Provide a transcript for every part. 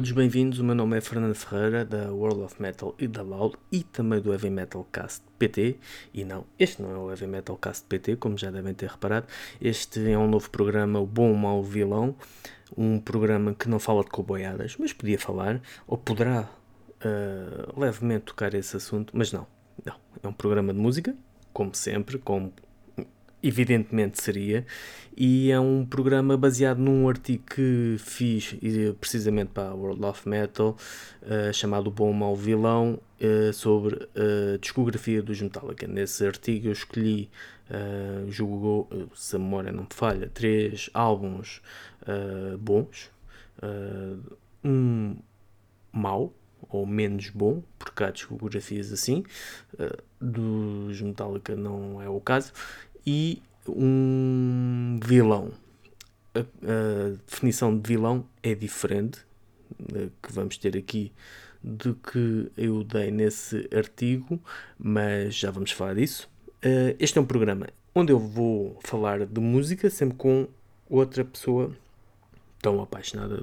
todos, bem-vindos. O meu nome é Fernando Ferreira, da World of Metal e da LOL e também do Heavy Metal Cast PT. E não, este não é o Heavy Metal Cast PT, como já devem ter reparado. Este é um novo programa, o Bom, Mau, Vilão. Um programa que não fala de coboiadas, mas podia falar, ou poderá uh, levemente tocar esse assunto, mas não. Não, é um programa de música, como sempre, como evidentemente seria, e é um programa baseado num artigo que fiz precisamente para a World of Metal, uh, chamado Bom Mau Vilão, uh, sobre a discografia dos Metallica. Nesse artigo eu escolhi, uh, julgou, se a memória não me falha, três álbuns bons, um mau, ou menos bom, porque há discografias assim, dos Metallica não é o caso, e um vilão. A, a, definição de vilão é diferente que vamos ter aqui do que eu dei nesse artigo, mas já vamos falar disso. Uh, este é um programa onde eu vou falar de música sempre com outra pessoa tão apaixonada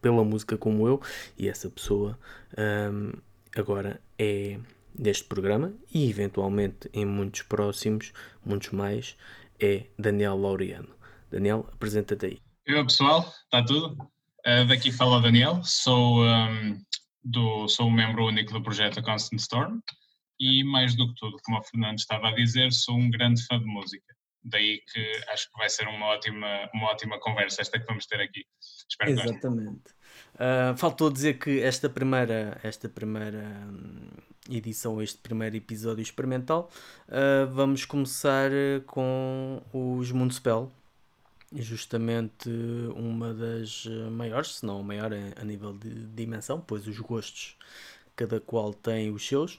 pela música como eu, e essa pessoa um, agora é deste programa e eventualmente em muitos próximos, muitos mais, é Daniel Laureano. Daniel, apresenta-te aí. Olá pessoal, está tudo? Uh, daqui fala o Daniel, sou, um, do, sou um membro único do projeto Constant Storm e mais do que tudo, como o Fernando estava a dizer, sou um grande fã de música. Daí que acho que vai ser uma ótima, uma ótima conversa esta que vamos ter aqui. Espero Exatamente. Uh, faltou dizer que esta primeira, esta primeira edição, este primeiro episódio experimental, uh, vamos começar com os Municipal, justamente uma das maiores, se não a maior a nível de dimensão, pois os gostos cada qual tem os seus,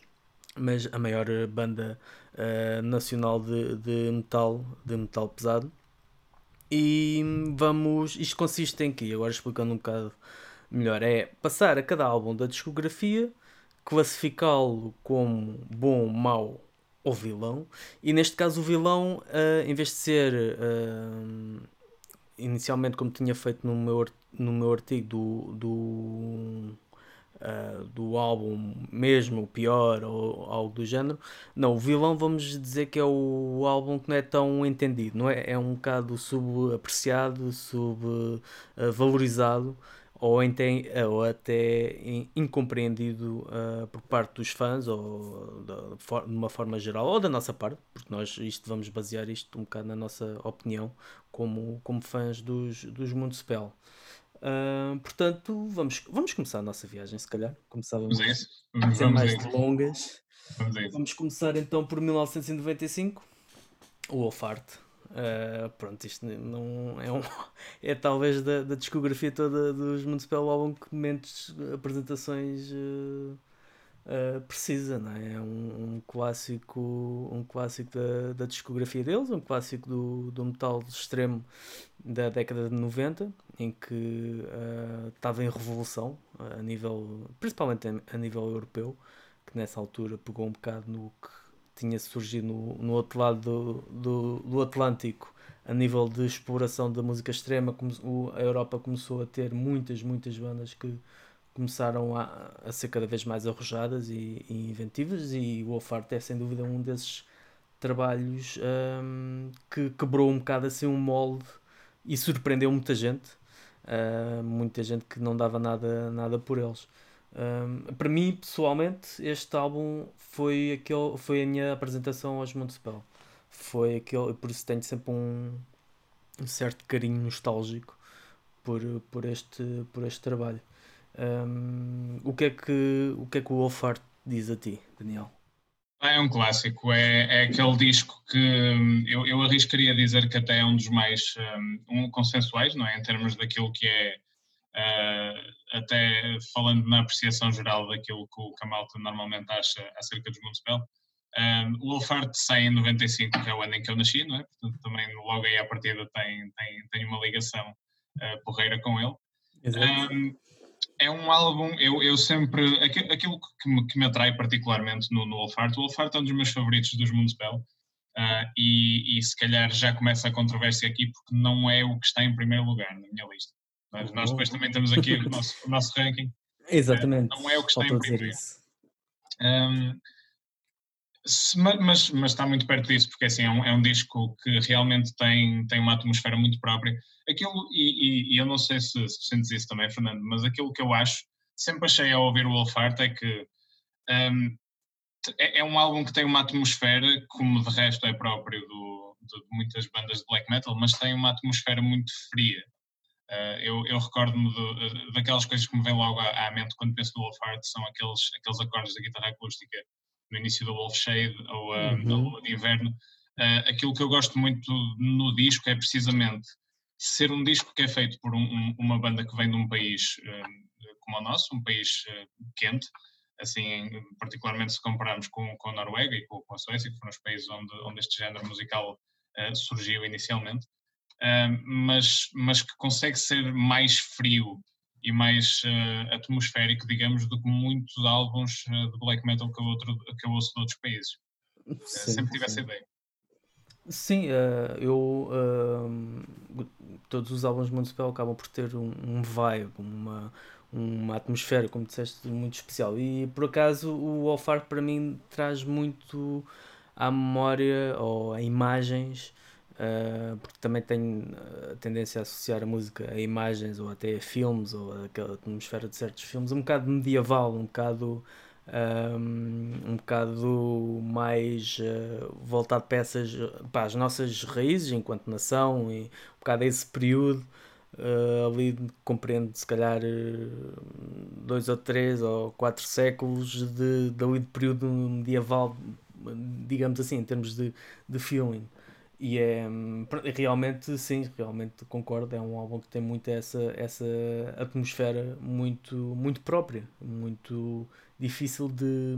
mas a maior banda uh, nacional de, de metal, de metal pesado. E vamos. Isto consiste em que, agora explicando um bocado melhor, é passar a cada álbum da discografia, classificá-lo como bom, mau ou vilão. E neste caso, o vilão, uh, em vez de ser uh, inicialmente como tinha feito no meu, no meu artigo do, do uh, do álbum mesmo, o pior ou algo do género. Não, o vilão vamos dizer que é o álbum que não é tão entendido, não é? É um bocado subapreciado, subvalorizado ou, até, ou até incompreendido uh, por parte dos fãs ou de, de uma forma geral ou da nossa parte, porque nós isto vamos basear isto um bocado na nossa opinião como, como fãs dos, dos Mundo Uh, portanto, vamos, vamos começar a nossa viagem, se calhar. Começávamos vamos a isso. Vamos, mais longas. Vamos, vamos começar então por 1995, o Wolfart. Uh, pronto, isto não é um, é talvez da, da discografia toda dos Municipal álbum que menos apresentações uh, uh, precisa, não é? É um, um, clássico, um clássico da, da discografia deles, um clássico do, do metal extremo da década de 90, em que estava em revolução a nível, principalmente a nível europeu, que nessa altura pegou um bocado no que tinha surgido no, no outro lado do, do, do Atlântico a nível de exploração da música extrema, como, a Europa começou a ter muitas, muitas bandas que começaram a, a ser cada vez mais arrojadas e, e inventivas e o Wolfart é sem dúvida um desses trabalhos um, que quebrou um bocado assim um molde e surpreendeu muita gente uh, muita gente que não dava nada, nada por eles um, para mim pessoalmente este álbum foi, aquele, foi a minha apresentação aos Municipal foi aquele, por isso tenho sempre um, um certo carinho nostálgico por, por, este, por este trabalho um, o, que é que, o que é que o Wolfart diz a ti, Daniel? É um clássico, é, é aquele disco que hum, eu, eu arriscaria dizer que até é um dos mais um, consensuais, não é? Em termos daquilo que é, até falando na apreciação geral daquilo que o Kamalta normalmente acha acerca dos Municipal. Um, o Wolfart sai em 95, que é o ano em que eu nasci, não é? Portanto, também logo aí à partida tem, tem, tem uma ligação uh, porreira com ele. Um, é um álbum, eu, eu sempre. Aquilo que me, que me atrai particularmente no, no Wolfart, o Wolfart é um dos meus favoritos dos Moonspell. Uh, e, e se calhar já começa a controvérsia aqui porque não é o que está em primeiro lugar na minha lista. Nós, nós depois também temos aqui o nosso, o nosso ranking. Exatamente. não é o que está em primeiro. Um, mas, mas, está muito perto disso, porque assim, é um, é um disco que realmente tem, tem uma atmosfera muito própria. Aquilo, e, e, e eu não sei se, se sentes isso também, Fernando, mas aquilo que eu acho, sempre achei ao ouvir o Wolfart é que um, é, é, um álbum que tem uma atmosfera, como de resto é próprio do, de muitas bandas de black metal, mas tem uma atmosfera muito fria. Uh, eu, eu recordo-me daquelas coisas que me vêm logo à, à, mente quando penso no Wolfart, são aqueles, aqueles acordes da guitarra acústica no início do Wolf Shade ou uh, uhum. da Lua de Inverno. Uh, aquilo que eu gosto muito no disco é precisamente ser um disco que é feito por um, um, uma banda que vem de um país como o nosso, um país quente, assim, particularmente se compararmos com, com a Noruega e com, com, a Suécia, que foram os países onde, onde este género musical surgiu inicialmente, mas, mas que consegue ser mais frio e mais uh, atmosférico, digamos, do que muitos álbuns de black metal que eu, outro, que eu ouço de outros países. Sim, sempre tive sim. essa ideia. Sim, eu todos os álbuns de Municipal acabam por ter um, um vibe, uma, uma atmosfera, como disseste, muito especial. E por acaso o Alfar para mim traz muito à memória ou a imagens, uh, porque também tenho a tendência a associar a música a imagens ou até a filmes ou aquela atmosfera de certos filmes, um bocado medieval, um bocado. Um, um bocado mais uh, voltado para, essas, para as nossas raízes enquanto nação e um bocado a esse período Uh, ali compreende se calhar dois ou três ou quatro séculos de, de, de período medieval, digamos assim, em termos de, de feeling. E é realmente, sim, realmente concordo, é um álbum que tem muito essa, essa atmosfera muito, muito própria, muito difícil de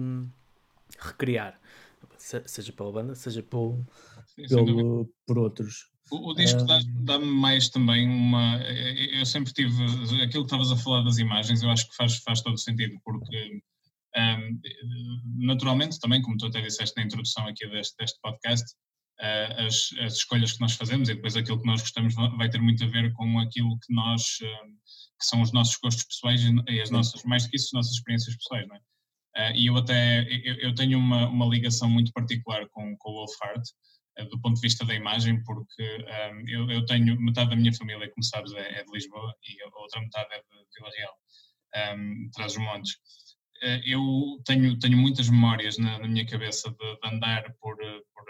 recriar, seja pela banda, seja por, sim, pelo, por outros. O, o disco um... dá-me mais também uma. Eu sempre tive. Aquilo que estavas a falar das imagens, eu acho que faz, faz todo sentido, porque um, naturalmente, também, como tu até disseste na introdução aqui deste, deste podcast, as, as, escolhas que nós fazemos e depois aquilo que nós gostamos vai ter muito a ver com aquilo que nós. que são os nossos gostos pessoais e as nossas, mais do que isso, as nossas experiências pessoais, não é? Uh, e eu até eu, eu tenho uma, uma ligação muito particular com, com o Wolf Hart, eh, do ponto de vista da imagem, porque um, eu, eu, tenho metade da minha família, como sabes, é, é de Lisboa e a outra metade é de Vila Real, um, traz os montes. Eu tenho, tenho muitas memórias na, na minha cabeça de, de, andar por, eh, por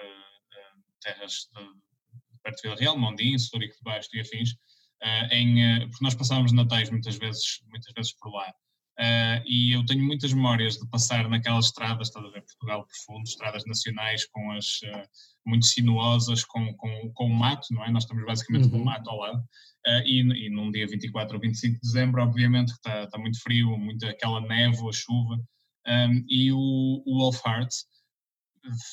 terras de, perto de Vila Real, Mondim, Celurico de Baixo e afins, uh, em, porque nós passávamos natais muitas vezes, muitas vezes por lá. Uh, e eu tenho muitas memórias de passar naquelas estradas, estás a ver, Portugal profundo, estradas nacionais com as uh, muito sinuosas, com, com, com o mato, não é? Nós estamos basicamente uhum. com o mato ao lado. Uh, e, e num dia 24 ou 25 de dezembro, obviamente, que está, está muito frio, muita aquela névoa, chuva. Um, e o, o Wolf Hearts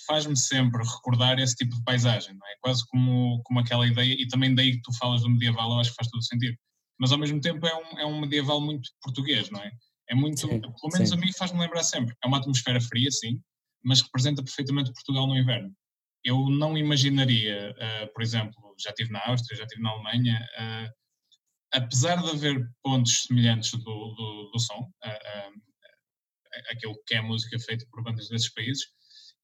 faz-me sempre recordar esse tipo de paisagem, não é? Quase como, como aquela ideia, e também daí que tu falas do medieval, eu acho que faz todo sentido. Mas ao mesmo tempo é um, é um medieval muito português, não é? É muito, sim, pelo menos sim. a mim faz-me lembrar sempre. É uma atmosfera fria, sim, mas representa perfeitamente Portugal no inverno. Eu não imaginaria, uh, por exemplo, já estive na Áustria, já estive na Alemanha, uh, apesar de haver pontos semelhantes do, do, do som, uh, aquilo que é a música feita por bandas desses países,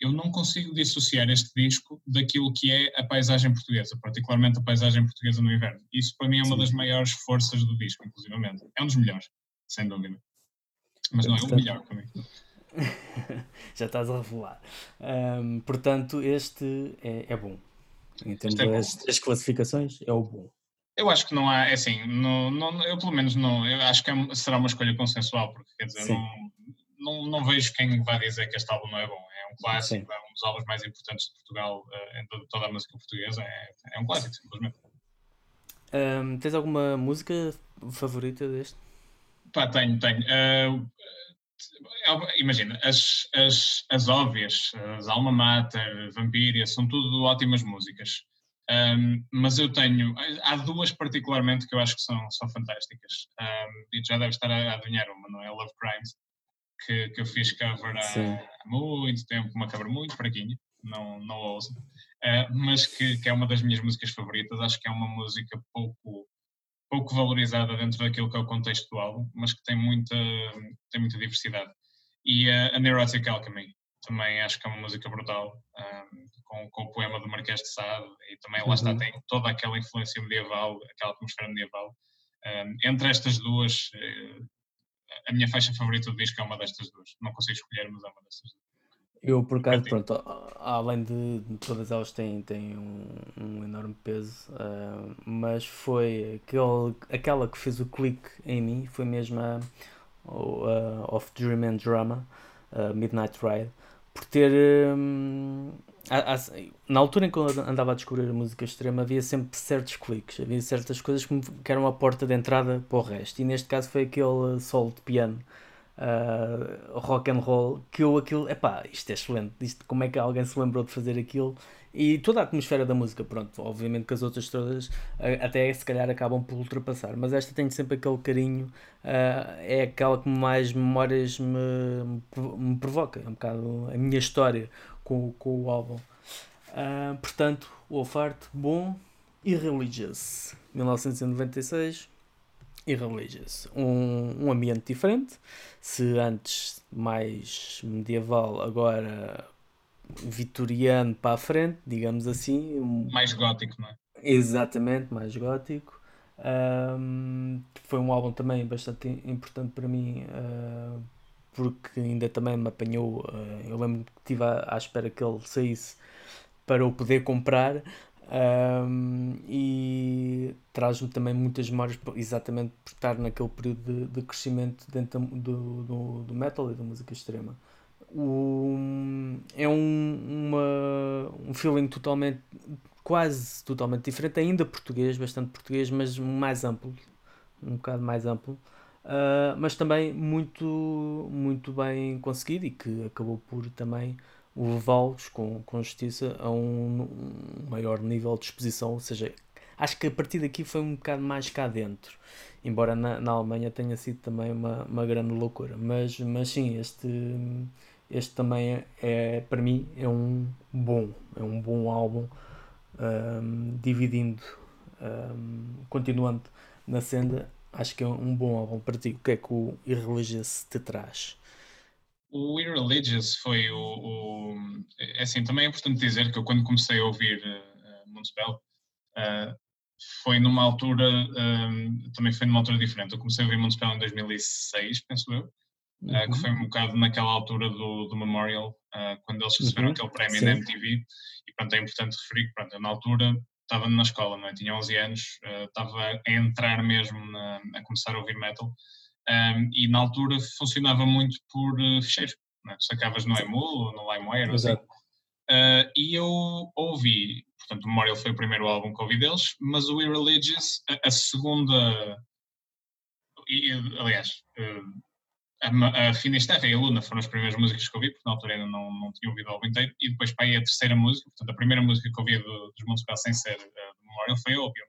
eu não consigo dissociar este disco daquilo que é a paisagem portuguesa, particularmente a paisagem portuguesa no inverno. Isso para mim é uma das maiores forças do disco, inclusivamente. É um dos melhores, sem dúvida. Mas não é o melhor para mim. Já estás a revelar. Portanto, este é, é bom. Em termos é das, das classificações, é o bom. Eu acho que não há, é assim, não, não, eu pelo menos não, eu acho que é, será uma escolha consensual, porque quer dizer, não, não, não, vejo quem vai dizer que este álbum não é bom. É um clássico, Sim. é um dos álbuns mais importantes de Portugal, uh, em toda, a música portuguesa, é, é um clássico, simplesmente. Um, tens alguma música favorita deste? Pá, tenho, tenho. Uh, imagina, as, as, as óbvias, as Alma Mater, Vampiria, são tudo ótimas músicas. Um, mas eu tenho, há duas particularmente que eu acho que são, são fantásticas. Um, e já deve estar a adivinhar uma, não é? Love Crimes, que, que eu fiz cover há, há muito tempo, uma cover muito fraquinha, não, não ouço, uh, mas que, que é uma das minhas músicas favoritas. Acho que é uma música pouco pouco valorizada dentro daquilo que é o contexto do álbum, mas que tem muita, tem muita diversidade. E a, a Neurotic Alchemy, também acho que é uma música brutal, um, com, com, o poema do Marquês de Sade, e também lá está, uhum. tem toda aquela influência medieval, aquela atmosfera medieval. Um, entre estas duas, eh, a minha faixa favorita do disco é uma destas duas. Não consigo escolher, mas é uma destas duas. Eu, por acaso, pronto, além de, todas elas têm, têm um, um enorme peso, uh, mas foi aquele, aquela que fez o clique em mim, foi mesmo a, a Of Dream and Drama, a Midnight Ride, por ter. Um, a, a, na altura em que eu andava a descobrir a música extrema, havia sempre certos cliques, havia certas coisas que, eram a porta de entrada para o resto, e neste caso foi aquele solo de piano uh, rock and roll, que eu aquilo, epá, isto é excelente, isto, como é que alguém se lembrou de fazer aquilo? E toda a atmosfera da música, pronto, obviamente que as outras todas até se calhar acabam por ultrapassar, mas esta tem sempre aquele carinho, uh, é aquela que mais memórias me, me provoca, é um bocado a minha história com, com o álbum. Uh, portanto, Wolfart, bom e Religious, 1996 e Religious. Um, um ambiente diferente, se antes mais medieval, agora vitoriano para a frente, digamos assim. Mais gótico, não é? Exatamente, mais gótico. Um, foi um álbum também bastante importante para mim, uh, porque ainda também me apanhou. Uh, eu lembro que estive à, à espera que ele saísse para o poder comprar. Um, e traz-me também muitas memórias, exatamente por estar naquele período de, de crescimento dentro do, do, do, metal e da música extrema. O, é um, uma, um feeling totalmente, quase totalmente diferente, ainda português, bastante português, mas mais amplo, um bocado mais amplo. Uh, mas também muito, muito bem conseguido e que acabou por também levá-los com, com justiça a um, um, maior nível de exposição, ou seja, acho que a partir daqui foi um bocado mais cá dentro, embora na, na Alemanha tenha sido também uma, uma grande loucura, mas, mas sim, este, este também é, é para mim é um bom, é um bom álbum, um, dividindo, um, continuando na senda, acho que é um bom álbum para ti. O que é que o Irreligious te traz? O Irreligious foi o, o, É assim, também é importante dizer que eu, quando comecei a ouvir uh, Municipal, uh, foi numa altura. Uh, também foi numa altura diferente. Eu comecei a ouvir Municipal em 2006, penso eu, uhum. que foi um bocado naquela altura do, do Memorial, quando eles receberam uhum. aquele prémio Sim. na MTV. E pronto, é importante referir que pronto, na altura estava na escola, não é? tinha 11 anos, estava a entrar mesmo na, a começar a ouvir metal. Um, e na altura funcionava muito por uh, ficheiros. Né? Sacavas no Emul ou no LimeWire. Assim. Uh, e eu ouvi, portanto, o Memorial foi o primeiro álbum que ouvi deles, mas o Irreligious, a, a segunda. E, aliás, uh, a, a Finisterra e a Luna foram as primeiras músicas que ouvi, porque na altura ainda não, não tinha ouvido o álbum inteiro, e depois para aí a terceira música, portanto, a primeira música que ouvi do, dos Municipal sem ser uh, Memorial foi Opium.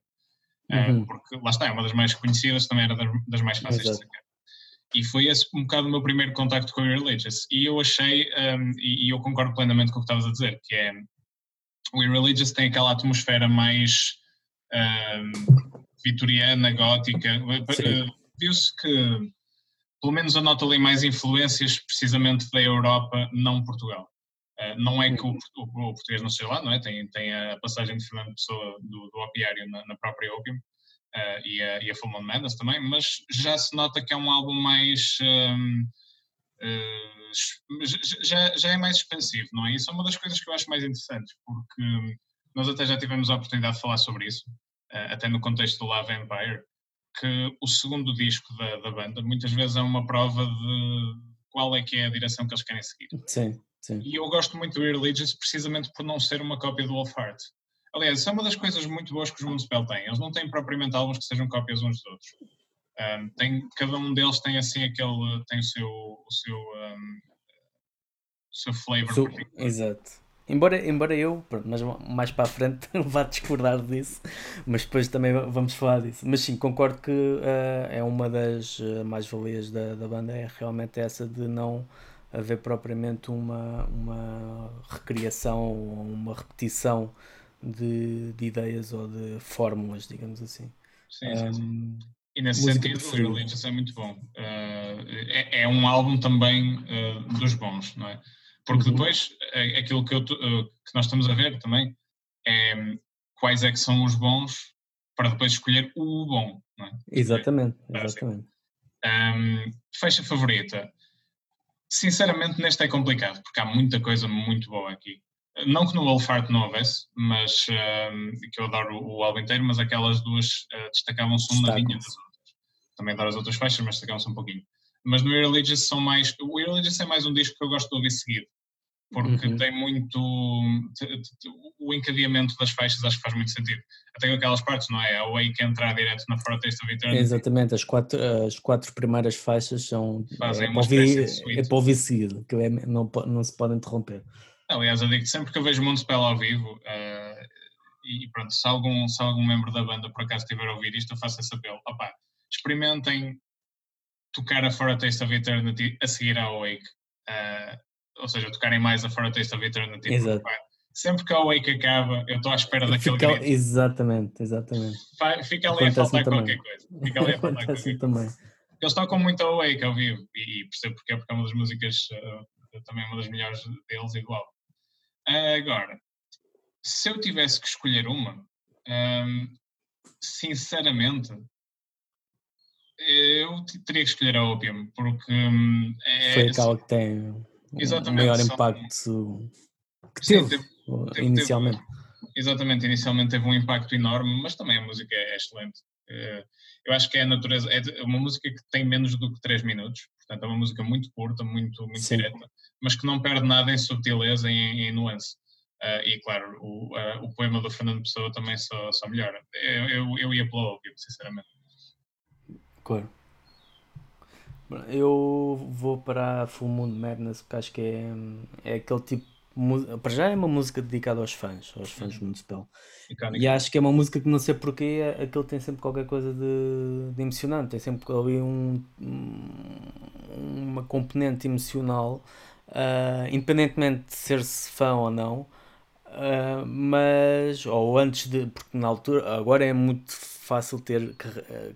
Uhum. porque lá está, é uma das mais conhecidas, também era das, das mais fáceis Exato. de sacar. E foi esse um bocado o meu primeiro contacto com o Irreligious. E eu achei, um, e, e, eu concordo plenamente com o que estavas a dizer, que é o Irreligious tem aquela atmosfera mais um, vitoriana, gótica. Uh, viu-se que, pelo menos, eu noto ali mais influências precisamente da Europa, não Portugal. Uh, não é que o, o, o, português não seja lá, não é? Tem, tem a passagem de Fernando Pessoa do, do Opiário na, na própria Opium, uh, e, a, e a Full Moon Madness também, mas já se nota que é um álbum mais. Um, uh, já, já é mais expansivo, não é? Isso é uma das coisas que eu acho mais interessantes, porque nós até já tivemos a oportunidade de falar sobre isso, uh, até no contexto do Love Empire, que o segundo disco da, da banda muitas vezes é uma prova de qual é que é a direção que eles querem seguir. Sim, sim. E eu gosto muito do Irreligious precisamente por não ser uma cópia do Wolf Heart. Aliás, isso é uma das coisas muito boas que os Municipal têm. Eles não têm propriamente álbuns que sejam cópias uns dos outros. Um, tem, cada um deles tem assim aquele, tem o seu, o seu, um, o seu flavor. So, exato. Embora, embora eu, mas mais para a frente vá discordar disso, mas depois também vamos falar disso. Mas sim, concordo que uh, é uma das uh, mais-valias da, da banda, é realmente essa de não haver propriamente uma, uma recriação, uma repetição de, de ideias ou de fórmulas, digamos assim. Sim, sim, sim. E nesse sentido, o Religious é muito bom. Uh, é, é, um álbum também uh, dos bons, não é? Porque uhum. depois, aquilo que, eu, uh, que, nós estamos a ver também é quais é que são os bons para depois escolher o bom, é? Exatamente, exatamente. Um, fecha favorita. Sinceramente, neste é complicado, porque há muita coisa muito boa aqui. Não que no Wolfart não houvesse, mas que eu adoro o, o álbum inteiro, mas aquelas duas uh, destacavam-se uma linha das outras. Também adoro as outras faixas, mas destacavam-se um pouquinho. Mas no Irreligious são mais. O Irreligious é mais um disco que eu gosto de ouvir seguido, porque uhum. tem muito. O encadeamento das faixas acho que faz muito sentido. Até aquelas partes, não é? A Wake entrar direto na For Taste of Eternity. Exatamente, as quatro, as quatro primeiras faixas são. Fazem é, para ouvir, é para ouvir seguido, que é, não, não se pode interromper. Aliás, eu digo sempre que eu vejo Mundo ao vivo, uh, e pronto, se algum, se algum membro da banda por acaso estiver a ouvir isto, eu faço esse apelo. Opa, experimentem tocar a For Taste of Eternity a seguir à Awake. Uh, ou seja, tocarem mais a For a Taste of Eternity. Exato. Porque, sempre que a Awake acaba, eu estou à espera daquele fica, grito. Exatamente, exatamente. Fica ali Acontece a faltar qualquer coisa. Fica ali a faltar qualquer também. coisa. Eles tocam muito a Awake ao vivo e, e percebo porque é, porque é uma das músicas, uh, também uma das melhores deles e do álbum. Agora, se eu tivesse que escolher uma, um, sinceramente, eu teria que escolher a Opium, porque hum, é, foi aquela que tem o maior impacto que sim, teve, teve, inicialmente. Teve, exatamente, inicialmente teve um impacto enorme, mas também a música é excelente. Eh, eu acho que é a natureza, é uma música que tem menos do que 3 minutos, portanto é uma música muito curta, muito, muito direta, mas que não perde nada em subtileza e em, em nuance. Uh, e claro, o, uh, o poema do Fernando Pessoa também só, só melhora. Eu, eu, eu ia pelo óbvio, sinceramente. Claro. Eu vou para Full Moon Madness porque acho que é, é aquele tipo para já é uma música dedicada aos fãs, aos fãs uhum. do Municipal. E acho que é uma música que não sei porquê, aquele tem sempre qualquer coisa de, de emocionante, tem sempre ali um, uma componente emocional, uh, independentemente de ser-se fã ou não, uh, mas, ou antes de, porque na altura, agora é muito fácil ter,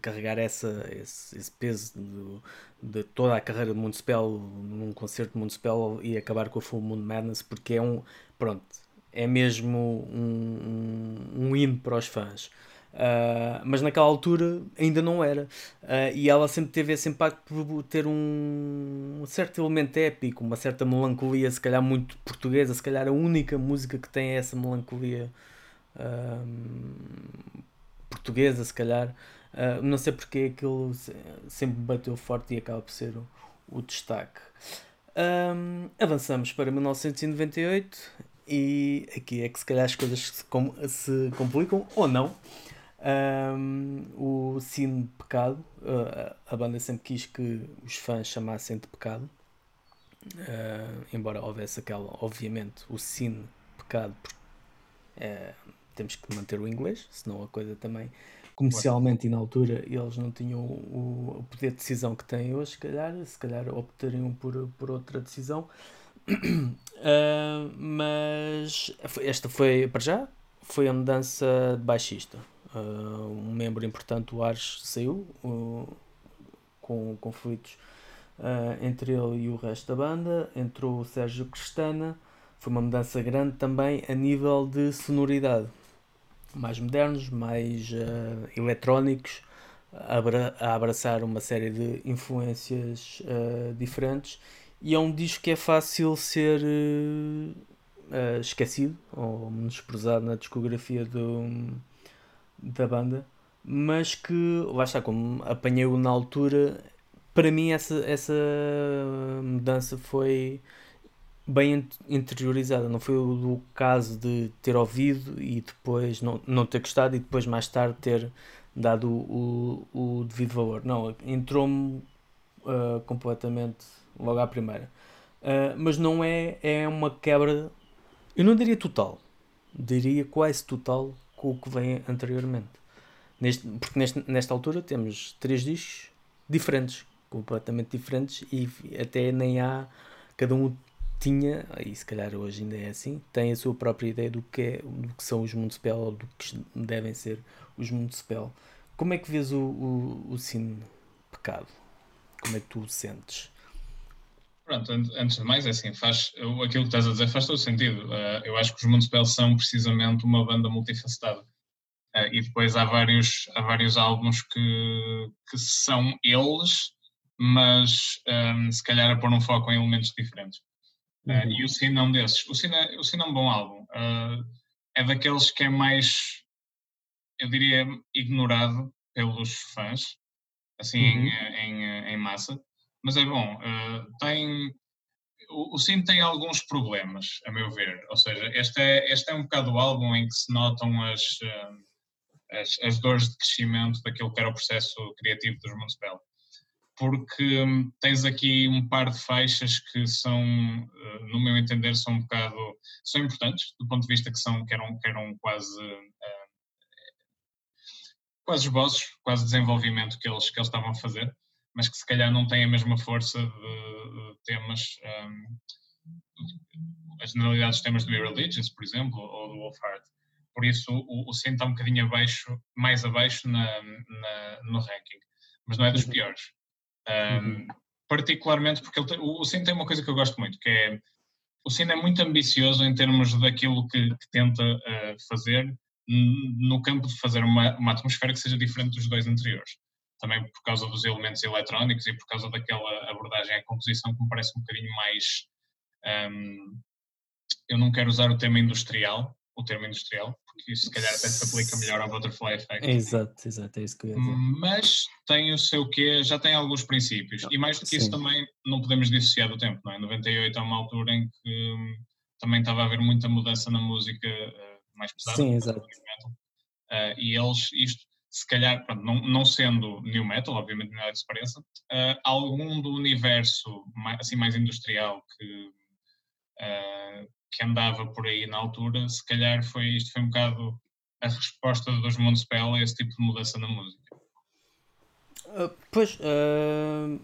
carregar essa, esse, esse peso do, de toda a carreira de Municipal num concerto de Municipal e acabar com a Full Moon Madness porque é um pronto é mesmo um, um, um hino para os fãs. Uh, mas naquela altura ainda não era. Uh, e ela sempre teve esse impacto por ter um, um, certo elemento épico uma certa melancolia se calhar muito portuguesa se calhar a única música que tem essa melancolia uh, portuguesa se calhar Uh, não sei porque aquilo sempre bateu forte e acaba por ser o, o destaque. Um, avançamos para 1998 e aqui é que se calhar as coisas se, com, se complicam ou não. Um, o Cine Pecado, uh, a banda sempre quis que os fãs chamassem de Pecado, uh, embora houvesse aquela, obviamente, o Cine Pecado, porque uh, temos que manter o inglês, senão a coisa também comercialmente e na altura eles não tinham o, o, poder de decisão que têm hoje, se calhar, se calhar optariam por, por outra decisão. Uh, mas esta foi, para já, foi a mudança de baixista. Uh, um membro importante, o Ars, saiu uh, com conflitos entre ele e o resto da banda. Entrou o Sérgio Cristana. Foi uma mudança grande também a nível de sonoridade mais modernos, mais uh, eletrónicos, a abraçar uma série de influências uh, diferentes. E é um disco que é fácil ser uh, esquecido ou menosprezado na discografia do, da banda, mas que, lá está, como apanhei-o na altura, para mim essa, essa mudança foi bem interiorizada. Não foi o caso de ter ouvido e depois não, não ter gostado e depois mais tarde ter dado o, o, o devido valor. Não, entrou-me uh, completamente logo à primeira. Uh, mas não é, é uma quebra, eu não diria total, diria quase total com o que vem anteriormente. Neste, porque neste, nesta altura temos três discos diferentes, completamente diferentes, e até nem há. Cada um tinha, e se calhar hoje ainda é assim, tem a sua própria ideia do que, é, do que são os Municipal ou do que devem ser os Municipal. como é que vês o, o, o Sino Pecado? Como é que tu o sentes? Pronto, antes de mais, é assim, faz, aquilo que estás a dizer faz todo sentido. Uh, eu acho que os Municipal são precisamente uma banda multifacetada. Uh, e depois há vários, há vários álbuns que, que são eles, mas um, se calhar a pôr um foco em elementos diferentes. Uh, uhum. E o Sino é um desses. O Sino é, o Sino é um bom álbum. é daqueles que é mais, eu diria, ignorado pelos fãs, assim, uhum. em, em, em massa mas é bom. Uh, tem, o, o Sim tem alguns problemas, a meu ver. Ou seja, este é, este é um bocado o álbum em que se notam as, uh, as, as, dores de crescimento daquilo que era o processo criativo dos Municipal. Porque um, tens aqui um par de faixas que são, uh, no meu entender, são um bocado são importantes, do ponto de vista que são que eram, que eram quase quase esboços, quase desenvolvimento que eles, que eles estavam a fazer mas que se calhar não têm a mesma força de, temas, um, as generalidades dos temas do Irreligious, por exemplo, ou do Wolfheart. Por isso o, o está um bocadinho abaixo, mais abaixo na, na, no ranking, mas não é dos uhum. piores. Um, uhum. Particularmente porque tem, o, o tem uma coisa que eu gosto muito, que é o Sin é muito ambicioso em termos daquilo que, que tenta uh, fazer no campo de fazer uma, uma atmosfera que seja diferente dos dois anteriores também por causa dos elementos eletrónicos e por causa daquela abordagem à composição que me parece um bocadinho mais. Um, eu não quero usar o termo industrial, o termo industrial, porque isso se calhar até se aplica melhor ao Butterfly Effect. Exato, exato, é isso que eu ia dizer. Mas tem o seu quê, já tem alguns princípios. E mais do que Sim. isso também não podemos dissociar do tempo, não é? 98 é uma altura em que hum, também estava a haver muita mudança na música uh, mais pesada. Sim, exato. Uh, e eles, isto se calhar, pronto, não, não, sendo new metal, obviamente nada que se pareça, uh, algum do universo mais, assim mais industrial que, uh, que andava por aí na altura, se calhar foi isto foi um bocado a resposta dos Municipal a esse tipo de mudança na música. Uh, pois,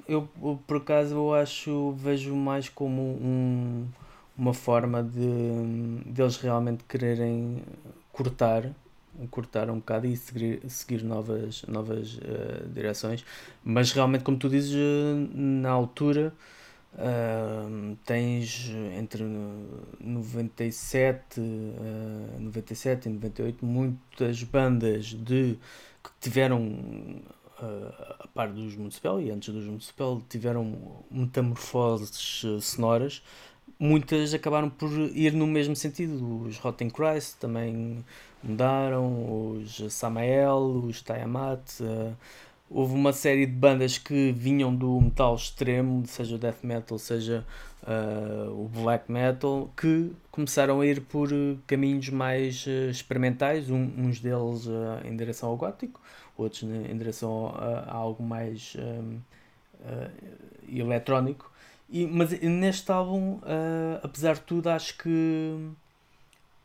eu, eu, por acaso eu acho, vejo mais como um, uma forma de, de eles realmente quererem cortar cortar um bocado e seguir, seguir novas, novas uh, direções. Mas realmente, como tu dizes, uh, na altura uh, tens entre 97, uh, 97 e 98 muitas bandas de que tiveram a par dos Municipal e antes dos Municipal tiveram metamorfoses sonoras muitas acabaram por ir no mesmo sentido. Os Rotten Christ também mudaram, os Samael, os Tiamat. Uh, houve uma série de bandas que vinham do metal extremo, seja o death metal, seja uh, o black metal, que começaram a ir por caminhos mais uh, experimentais, um, uns deles uh, em direção ao gótico, outros em direção a, a algo mais um, eletrónico. E, mas neste álbum, apesar de tudo, acho que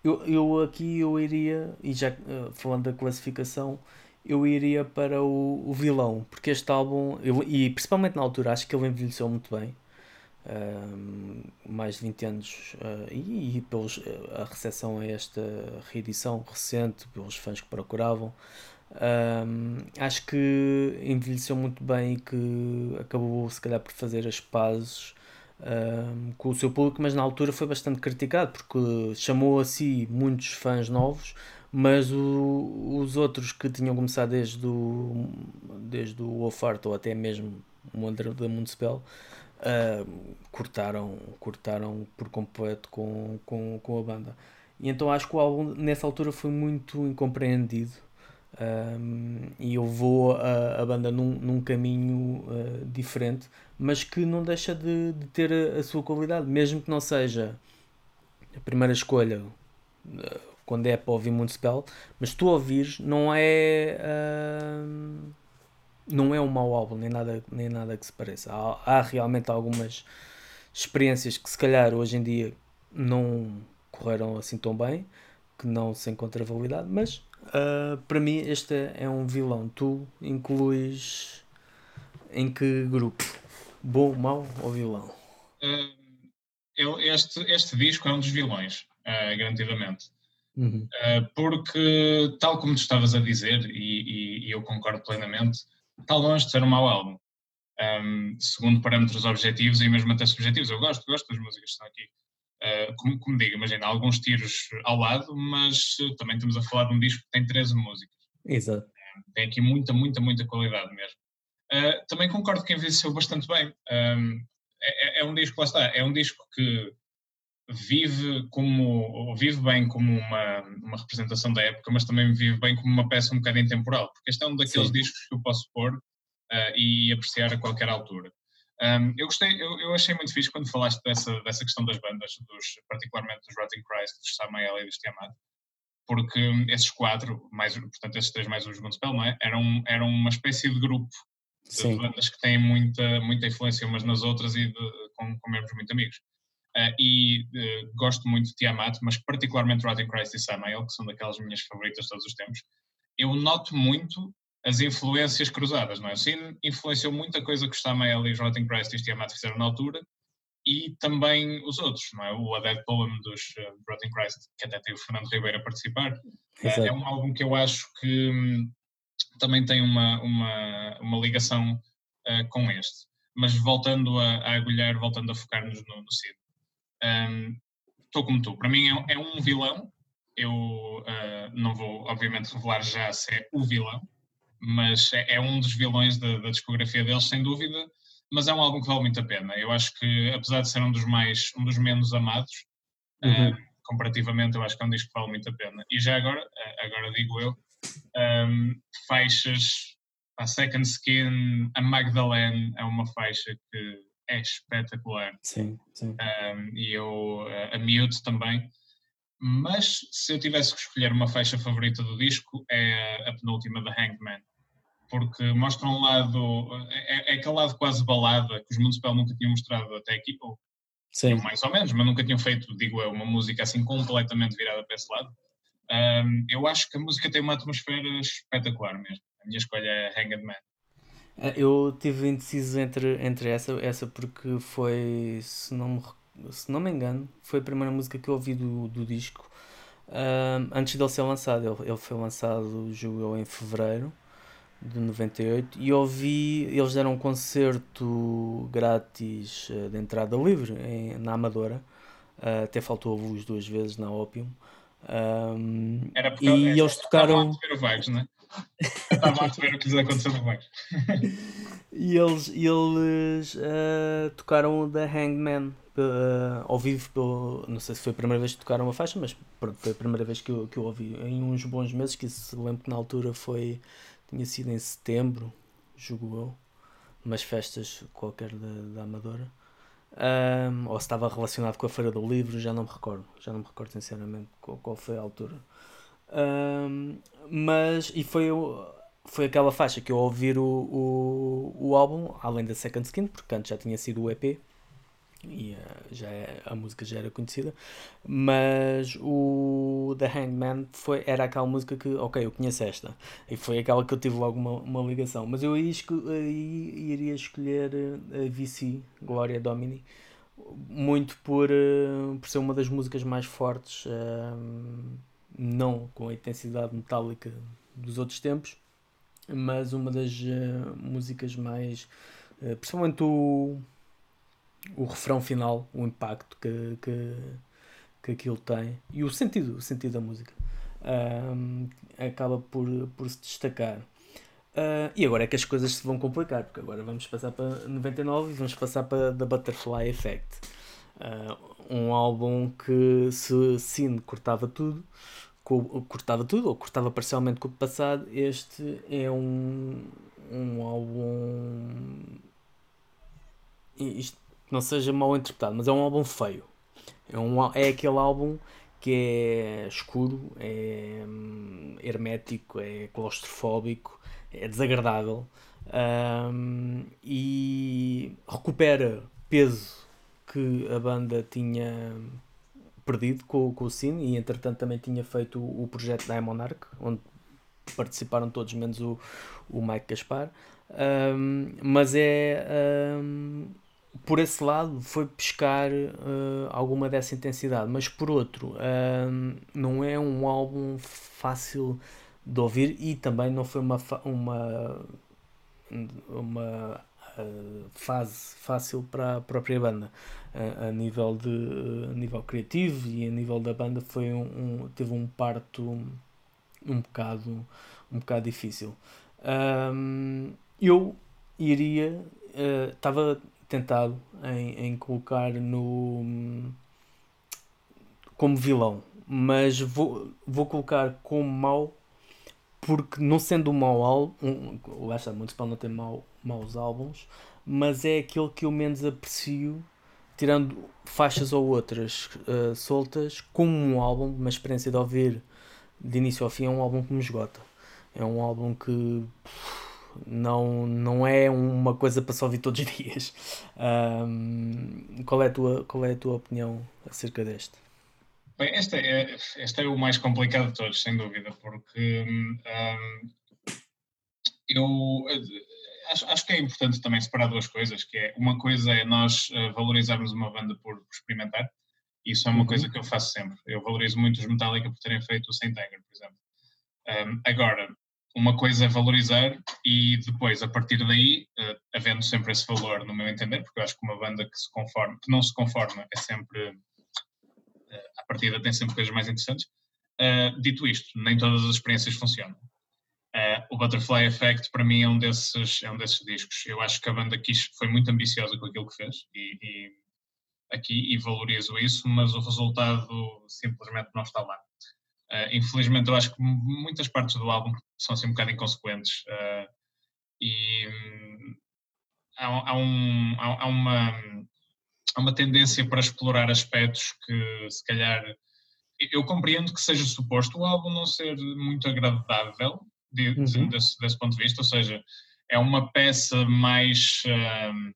eu, eu aqui eu iria, e já falando da classificação, eu iria para o, o vilão, porque este álbum, e principalmente na altura, acho que ele envelheceu muito bem. Mais de 20 anos uh, e, e pelos, a recepção a esta reedição recente pelos fãs que procuravam acho que envelheceu muito bem e que acabou se calhar por fazer as pazes com o seu público, mas na altura foi bastante criticado porque chamou a si muitos fãs novos, mas o, os outros que tinham começado desde o, desde o Wolfart ou até mesmo o Wonder da Municipal uh, cortaram, cortaram por completo com, com, com a banda. E então acho que o álbum nessa altura foi muito incompreendido. Um, e eu vou a, a banda num, num caminho uh, diferente mas que não deixa de, de ter a, a, sua qualidade, mesmo que não seja a primeira escolha uh, quando é para ouvir Municipal, mas tu ouvires não é uh, não é um mau álbum, nem nada, nem nada que se pareça. Há, há, realmente algumas experiências que se calhar hoje em dia não correram assim tão bem, que não se encontra validade, mas uh, para mim este é um vilão. Tu incluís em que grupo? Bom, mau ou vilão? Uh, este, este disco é um dos vilões, uh, garantidamente. Uhum. Uh, porque, tal como tu estavas a dizer, e, e, e, eu concordo plenamente, está longe de ser um mau álbum. Um, segundo parâmetros objetivos e mesmo até subjetivos. Eu gosto, gosto das músicas que estão aqui. Uh, como, como digo, imagina, alguns tiros ao lado, mas uh, também estamos a falar de um disco que tem 13 músicas. Exato. Tem aqui muita, muita, muita qualidade mesmo. Uh, também concordo que envelheceu bastante bem. Um, é, é, é, um disco, lá está, é um disco que vive como vive bem como uma, uma representação da época, mas também vive bem como uma peça um bocado intemporal, porque este é um daqueles Sim. discos que eu posso pôr uh, e apreciar a qualquer altura. Um, eu gostei, eu, eu, achei muito fixe quando falaste dessa, dessa questão das bandas, dos, particularmente dos Rotting Christ, dos Samael e dos Tiamat, porque esses quatro, mais, portanto esses três mais os Municipal, não é? Eram, eram uma espécie de grupo de Sim. bandas que têm muita, muita influência umas nas outras e de, com, com membros muito amigos. Uh, e uh, gosto muito de Tiamat, mas particularmente Rotting Christ e Samael, que são daquelas minhas favoritas de todos os tempos. Eu noto muito as influências cruzadas, não é? O Sin influenciou muita coisa que o Samael e o Rotting Christ e Tiamat fizeram na altura, e também os outros, não é? O A Dead Poem dos uh, Rotting Christ, que até tem o Fernando Ribeiro a participar, uh, é um álbum que eu acho que um, também tem uma, uma, uma ligação uh, com este. Mas voltando a, a agulhar, voltando a focar-nos no, no Sid, estou um, como tu, para mim é, é um vilão, eu uh, não vou obviamente revelar já se é o vilão, mas é, é um dos vilões da, da discografia deles, sem dúvida, mas é um álbum que vale muito a pena. Eu acho que, apesar de ser um dos mais, um dos menos amados, uhum. uh, comparativamente, eu acho que é um disco que vale muito a pena. E já agora, uh, agora digo eu, um, faixas, a Second Skin, a Magdalene é uma faixa que é espetacular. Sim, sim. Um, e eu, uh, a Mute também. Mas se eu tivesse que escolher uma faixa favorita do disco, é a penúltima da Hangman porque mostra um lado, é, é, aquele lado quase balada que os Municipal nunca tinham mostrado até aqui, ou Sim. mais ou menos, mas nunca tinham feito, digo eu, uma música assim completamente virada para esse lado. Um, eu acho que a música tem uma atmosfera espetacular mesmo. A minha escolha é Hanged Man. É, eu tive indeciso entre, entre essa, essa porque foi, se não, me, se não me engano, foi a primeira música que eu ouvi do, do disco um, antes dele ser lançado. Ele, ele foi lançado, julgo em fevereiro de 98 e ouvi, eles deram um concerto grátis uh, de entrada livre em, na Amadora, uh, até faltou a luz duas vezes na Opium. Um, Era porque e eles tocaram. A Estava a ver o que lhes aconteceu no e eles, eles uh, tocaram The Hangman uh, ao vivo, pelo, não sei se foi a primeira vez que tocaram uma faixa, mas foi a primeira vez que eu, que eu ouvi em uns bons meses, que se lembro que na altura foi tinha sido em setembro, julgo eu, umas festas qualquer da, da Amadora. Um, ou se estava relacionado com a Feira do Livro, já não me recordo, já não me recordo sinceramente qual, qual foi a altura. Um, mas, e foi, foi aquela faixa que eu ouvir o, o, o álbum, além da Second Skin, porque antes já tinha sido o EP, e uh, já é, a música já era conhecida, mas o The Hangman foi, era aquela música que, ok, eu conheço esta, e foi aquela que eu tive logo uma, uma ligação, mas eu aí, aí iria escolher a VC, Gloria Domini, muito por, uh, por ser uma das músicas mais fortes, não com a intensidade metálica dos outros tempos, mas uma das músicas mais, principalmente o o refrão final, o impacto que, que, que aquilo tem e o sentido, o sentido da música um, acaba por, por se destacar. Uh, e agora é que as coisas se vão complicar, porque agora vamos passar para 99 e vamos passar para The Butterfly Effect. Uh, um álbum que se sim cortava tudo, cortava tudo ou cortava parcialmente com o passado, este é um, um álbum. Isto não seja mal interpretado, mas é um álbum feio. É, um, é aquele álbum que é escuro, é hum, hermético, é claustrofóbico, é desagradável um, e recupera peso que a banda tinha perdido com, com o Cine e entretanto também tinha feito o, o projeto da Monarch, onde participaram todos menos o, o Mike Gaspar. Um, mas é um, por esse lado foi pescar uh, alguma dessa intensidade, mas por outro, uh, não é um álbum fácil de ouvir e também não foi uma, uma, uma fase fácil para a própria banda. a nível, de, a nível criativo e a nível da banda foi um, um teve um parto um bocado, um bocado difícil. eu iria, estava tentado em, em colocar no como vilão, mas vou, vou colocar como mau porque não sendo um mau álbum, um, lá está, Municipal não tem mau, maus álbuns, mas é aquele que eu menos aprecio, tirando faixas ou outras uh, soltas, como um álbum, uma experiência de ouvir de início ao fim, é um álbum que me esgota. É um álbum que não, não é uma coisa para só ouvir todos os dias. Um, qual, é a tua, qual é a tua opinião acerca deste? Bem, este é, este é o mais complicado de todos, sem dúvida, porque um, eu acho, acho, que é importante também separar duas coisas, que é uma coisa é nós uh, valorizarmos uma banda por, por experimentar, isso é uma uhum. coisa que eu faço sempre. Eu valorizo muito os Metallica por terem feito o Saint Anger, por exemplo. Um, agora, uma coisa é valorizar e depois, a partir daí, uh, havendo sempre esse valor, no meu entender, porque eu acho que uma banda que se conforma, que não se conforma, é sempre, uh, à partida tem sempre coisas mais interessantes. Uh, dito isto, nem todas as experiências funcionam. Uh, o Butterfly Effect, para mim, é um, desses, é um desses discos. Eu acho que a banda quis, foi muito ambiciosa com aquilo que fez e, e aqui e valorizo isso, mas o resultado simplesmente não está lá. Uh, infelizmente, eu acho que muitas partes do álbum são assim um bocado inconsequentes uh, e um, há, há, um, há, há, uma, há uma tendência para explorar aspectos que, se calhar, eu compreendo que seja suposto o álbum não ser muito agradável de, uhum. desse, desse, ponto de vista, ou seja, é uma peça mais. Uh,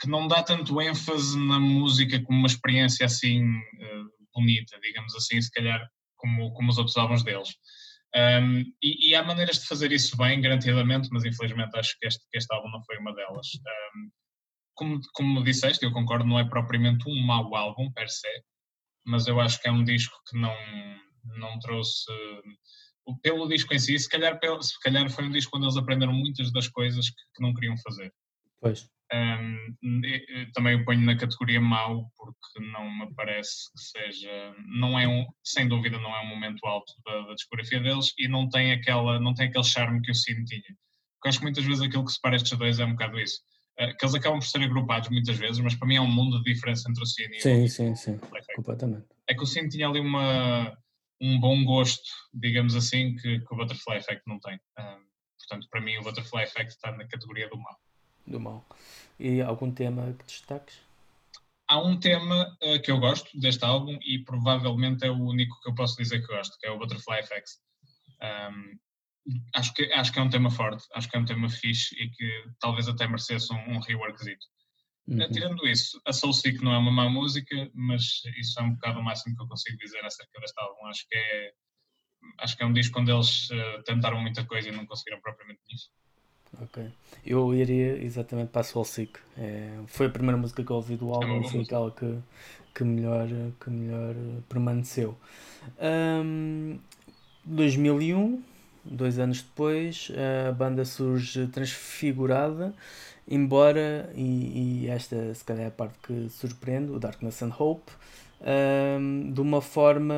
que não dá tanto ênfase na música como uma experiência assim uh, bonita, digamos assim, se calhar como, como os outros álbuns deles. Um, e, e, há maneiras de fazer isso bem, garantidamente, mas infelizmente acho que este, que este álbum não foi uma delas. Um, como, como disseste, eu concordo, não é propriamente um mau álbum per se, mas eu acho que é um disco que não, não trouxe. Pelo disco em si, se calhar, se calhar foi um disco onde eles aprenderam muitas das coisas que, que não queriam fazer. Pois. Um, também o ponho na categoria mau porque não me parece que seja não é um sem dúvida não é um momento alto da, da discografia deles e não tem aquela não tem aquele charme que o Cine tinha. Porque acho que muitas vezes aquilo que separa estes dois é um bocado isso. Uh, que eles acabam por ser agrupados muitas vezes mas para mim é um mundo de diferença entre o Cine e sim, o sim, sim, completamente. É que o Cine tinha ali uma um bom gosto digamos assim que, que o Butterfly Effect não tem um, portanto para mim o Butterfly Effect está na categoria do mal do mal. E algum tema que destaques? Há um tema uh, que eu gosto deste álbum e provavelmente é o único que eu posso dizer que gosto, que é o Butterfly Effects. Um, acho, que, acho que é um tema forte, acho que é um tema fixe e que talvez até merecesse um, um reworkzito. Eh, uhum. Uh, tirando isso, a Soul Sick não é uma má música, mas isso é um bocado o máximo que eu consigo dizer acerca deste álbum. Acho que é, acho que é um disco onde eles uh, tentaram muita coisa e não conseguiram propriamente nisso. Ok. Eu iria exatamente para a Soul Sick. É, foi a primeira música que eu ouvi do álbum e foi aquela que, que, melhor, que melhor permaneceu. Um, 2001, dois anos depois, a banda surge transfigurada, embora, e, e esta se calhar é a parte que surpreende, o Darkness and Hope, um, de uma forma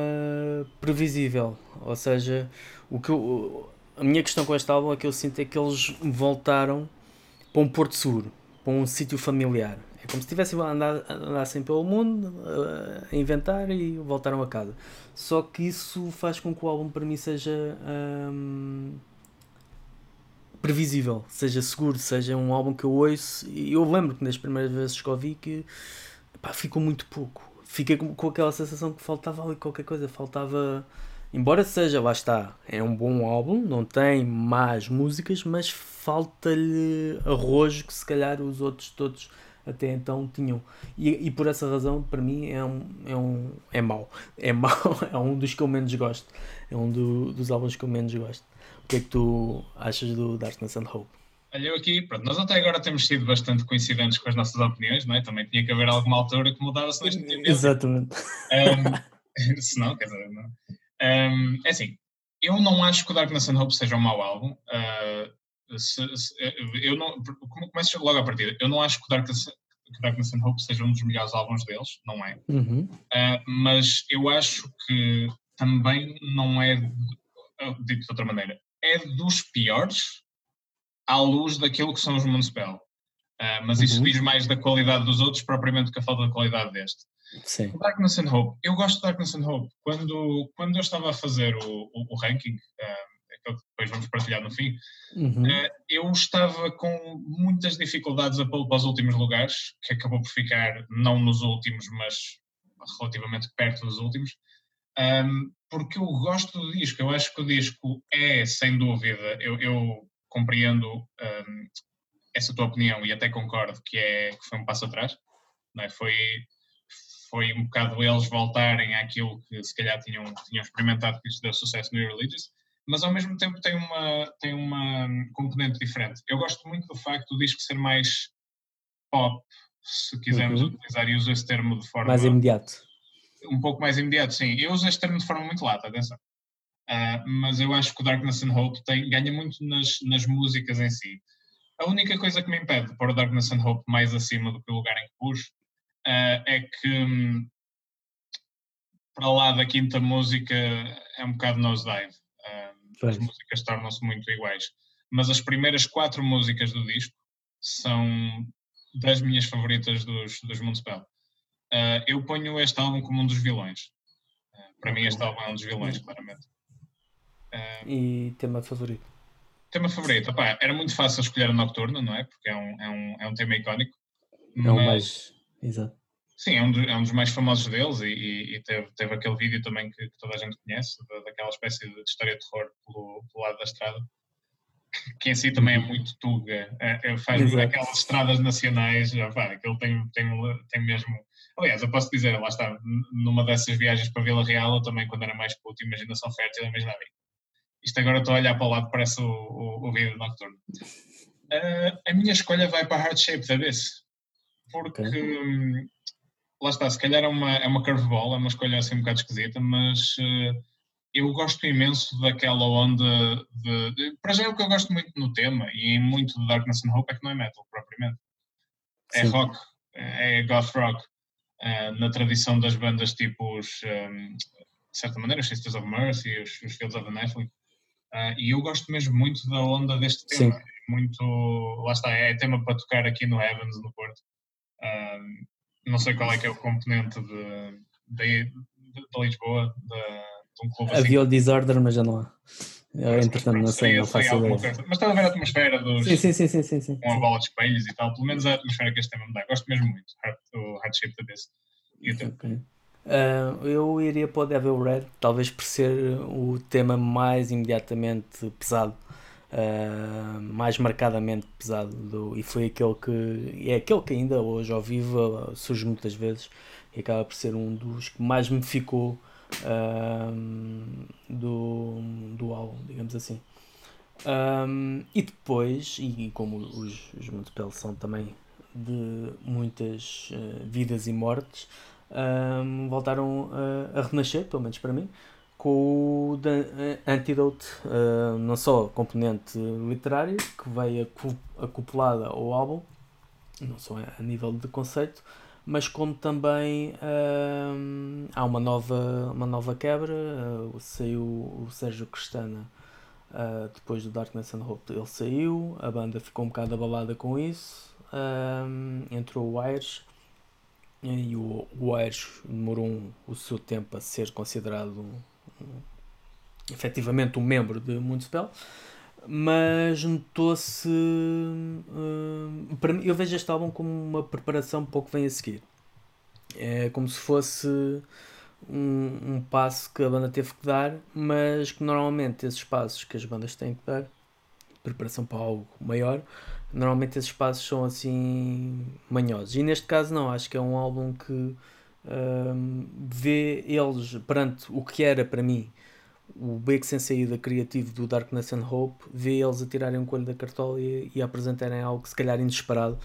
previsível. Ou seja, o que eu, a minha questão com este álbum é que eu sinto é que eles voltaram para um porto seguro, para um sítio familiar. É como se tivessem andado, andassem pelo mundo a inventar e voltaram a casa. Só que isso faz com que o álbum para mim seja hum, previsível, seja seguro, seja um álbum que eu ouço. E eu lembro que nas primeiras vezes que ouvi que pá, ficou muito pouco. Fiquei com, com aquela sensação que faltava ali qualquer coisa, faltava Embora seja, lá está, é um bom álbum, não tem más músicas, mas falta-lhe arrojo que se calhar os outros todos até então tinham. E, e por essa razão, para mim, é um, é um é mau. É mau, é um dos que eu menos gosto. É um do, dos álbuns que eu menos gosto. O que é que tu achas do Darkness and Hope? Olha, eu aqui, pronto, nós até agora temos sido bastante coincidentes com as nossas opiniões, não é? Também tinha que haver alguma altura que mudava-se neste momento. Exatamente. Um, se não, quer dizer, não. Um, é assim, eu não acho que o Darkness and Hope seja um mau álbum. Uh, se, se, eu não, começo logo a partir. Eu não acho que o Darkness, que Darkness and Hope seja um dos melhores álbuns deles, não é. Uhum. Uh, mas eu acho que também não é, dito de outra maneira, é dos piores à luz daquilo que são os Moonspell. Uh, mas isso uhum. diz mais da qualidade dos outros, propriamente do que a falta de qualidade deste. Sim. Darkness and Hope. Eu gosto de Darkness and Hope. Quando, quando eu estava a fazer o, o, o ranking, uh, aquele que depois vamos partilhar no fim, uhum. uh, eu estava com muitas dificuldades a pô-lo para os últimos lugares, que acabou por ficar não nos últimos, mas relativamente perto dos últimos. Um, porque eu gosto do disco, eu acho que o disco é, sem dúvida, eu, eu compreendo um, essa tua opinião e até concordo que, é, que foi um passo atrás, não é? foi, foi um bocado eles voltarem àquilo que se calhar tinham, tinham experimentado que lhes deu sucesso no Religious, mas ao mesmo tempo tem uma, tem uma componente diferente. Eu gosto muito do facto do disco ser mais pop, se quisermos uhum. utilizar, e uso esse termo de forma. Mais imediato. Um pouco mais imediato, sim. Eu uso este termo de forma muito lata, atenção. Uh, mas eu acho que o Darkness and Hope tem, ganha muito nas, nas músicas em si. A única coisa que me impede de pôr o Darkness and Hope mais acima do que o lugar em que pus uh, é que um, para lá da quinta música é um bocado nosedive. Uh, as músicas tornam-se muito iguais. Mas as primeiras quatro músicas do disco são das minhas favoritas dos, dos Moonspell. Uh, eu ponho este álbum como um dos vilões. Uh, para mim, este álbum é um dos vilões, claramente. Uh, e tema favorito? Tema favorito, opá, era muito fácil escolher o Nocturno, não é? Porque é um, é um, é um tema icónico. É o mais. Exato. Sim, é um, é um dos mais famosos deles e, e, e teve, teve aquele vídeo também que, que, toda a gente conhece, daquela espécie de história de terror pelo, pelo lado da estrada, que em si também é uhum. muito tuga. É, é, faz aquelas estradas nacionais, opá, aquilo tem, tem, tem mesmo. Aliás, eu posso dizer, lá está, numa dessas viagens para Vila Real, eu também, quando era mais puto, imaginação fértil, imaginava isto agora estou a olhar para o lado, parece o, o, o vídeo nocturno. Uh, a minha escolha vai para Heart Shape Abyss. Porque, okay. um, lá está, se calhar é uma, é uma curveball, é uma escolha assim um bocado esquisita, mas uh, eu gosto imenso daquela onda de, de, Para já é o que eu gosto muito no tema e muito de Darkness and Hope é que não é metal propriamente. É Sim. rock, é goth rock. Uh, na tradição das bandas tipo os, um, de certa maneira, os Sisters of Mercy, os, os Fields of the Nephilim, Uh, e eu gosto mesmo muito da onda deste tema. Sim. Muito, lá está, é tema para tocar aqui no Evans, no Porto. Uh, não sei qual é que é o componente de, de, de, de Lisboa, de, de, um clube assim. Havia o Disorder, mas já não há. Eu, entretanto, não sei, não faço ideia. Mas estava a ver a atmosfera dos. Sim, sim, sim, sim, sim. Com a bola de espelhos e tal. Pelo menos a atmosfera que este tema me dá. Gosto mesmo muito. O Hard Shape da. E okay. Uh, eu iria para o Devil Red, talvez por ser o tema mais imediatamente pesado, uh, mais marcadamente pesado, do, e foi aquele que é aquele que ainda hoje ao vivo surge muitas vezes e acaba por ser um dos que mais me ficou uh, do, do álbum, digamos assim. Um, e depois, e, como os, os Montepel são também de muitas vidas e mortes, um, voltaram a, a, renascer, pelo menos para mim, com o The Antidote, uh, não só componente literário, que veio acoplada ao álbum, não só a nível de conceito, mas como também uh, há uma nova, uma nova quebra, uh, saiu o Sérgio Cristana uh, depois do Darkness and Hope, ele saiu, a banda ficou um bocado abalada com isso, entrou o Wires e o, o Aires demorou um, o seu tempo a ser considerado um, um, efetivamente um membro de Municipal mas notou-se uh, para mim, eu vejo este álbum como uma preparação para o que vem a seguir é como se fosse um, um passo que a banda teve que dar mas que normalmente esses passos que as bandas têm que dar preparação para algo maior normalmente esses passos são assim manhosos. E neste caso não, acho que é um álbum que um, vê eles perante o que era para mim o Big Sensei da criativo do Darkness and Hope vê eles a tirarem um coelho da cartola e, e a apresentarem algo se calhar inesperado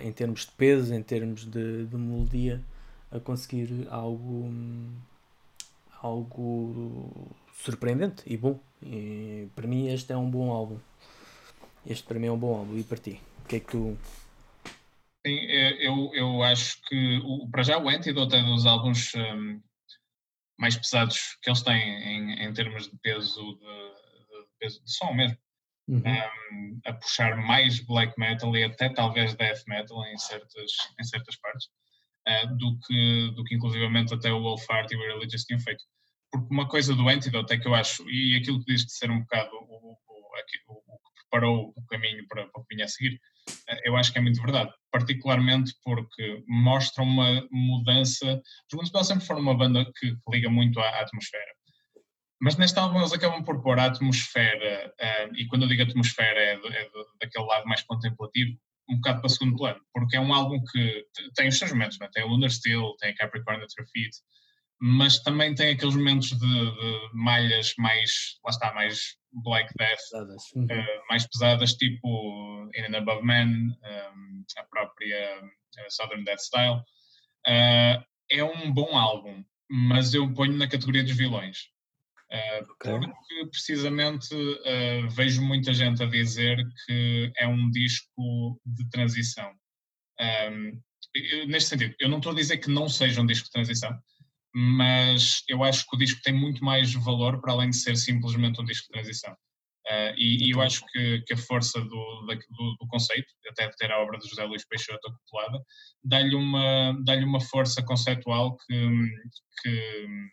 em termos de peso, em termos de, de melodia, a conseguir algo, algo surpreendente e bom. E para mim este é um bom álbum. Este para mim é um bom álbum. E para ti? O que é que tu. Sim, é, eu, eu acho que o, para já o Antidote é dos álbuns um, mais pesados que eles têm em, em termos de peso de, de, peso de som mesmo. Uhum. Um, a puxar mais black metal e até talvez death metal em certas, em certas partes, uh, do, que, do que inclusivamente até o Wolf Art e o Religious tinham feito. Porque uma coisa do Antidote é que eu acho, e aquilo que diz de ser um bocado o, o, o, o preparou o caminho para, para o que vinha a seguir, uh, eu acho que é muito verdade. Particularmente porque mostra uma mudança. Os Municipal sempre foram uma banda que, liga muito à, atmosfera mas neste álbum eles acabam por pôr a atmosfera, uh, e quando eu digo atmosfera é, do, é do, daquele lado mais contemplativo, um bocado para segundo plano, porque é um álbum que tem os seus momentos, né? tem o Lunar Steel, tem a Capricorn at Your Feet, mas também tem aqueles momentos de, de malhas mais, lá está, mais Black Death, pesadas. Uhum. Uh, mais pesadas, tipo In and Above Man, um, a própria uh, Southern Death Style. Uh, é um bom álbum, mas eu ponho na categoria dos vilões. Uh, okay. Porque precisamente vejo muita gente a dizer que é um disco de transição. Um, eu, neste sentido, eu não estou a dizer que não seja um disco de transição, mas eu acho que o disco tem muito mais valor para além de ser simplesmente um disco de transição. Uh, e, e, eu acho que, que a força do, do, do, conceito, até de ter a obra de José Luís Peixoto acoplada, dá-lhe uma, dá uma força conceptual que, que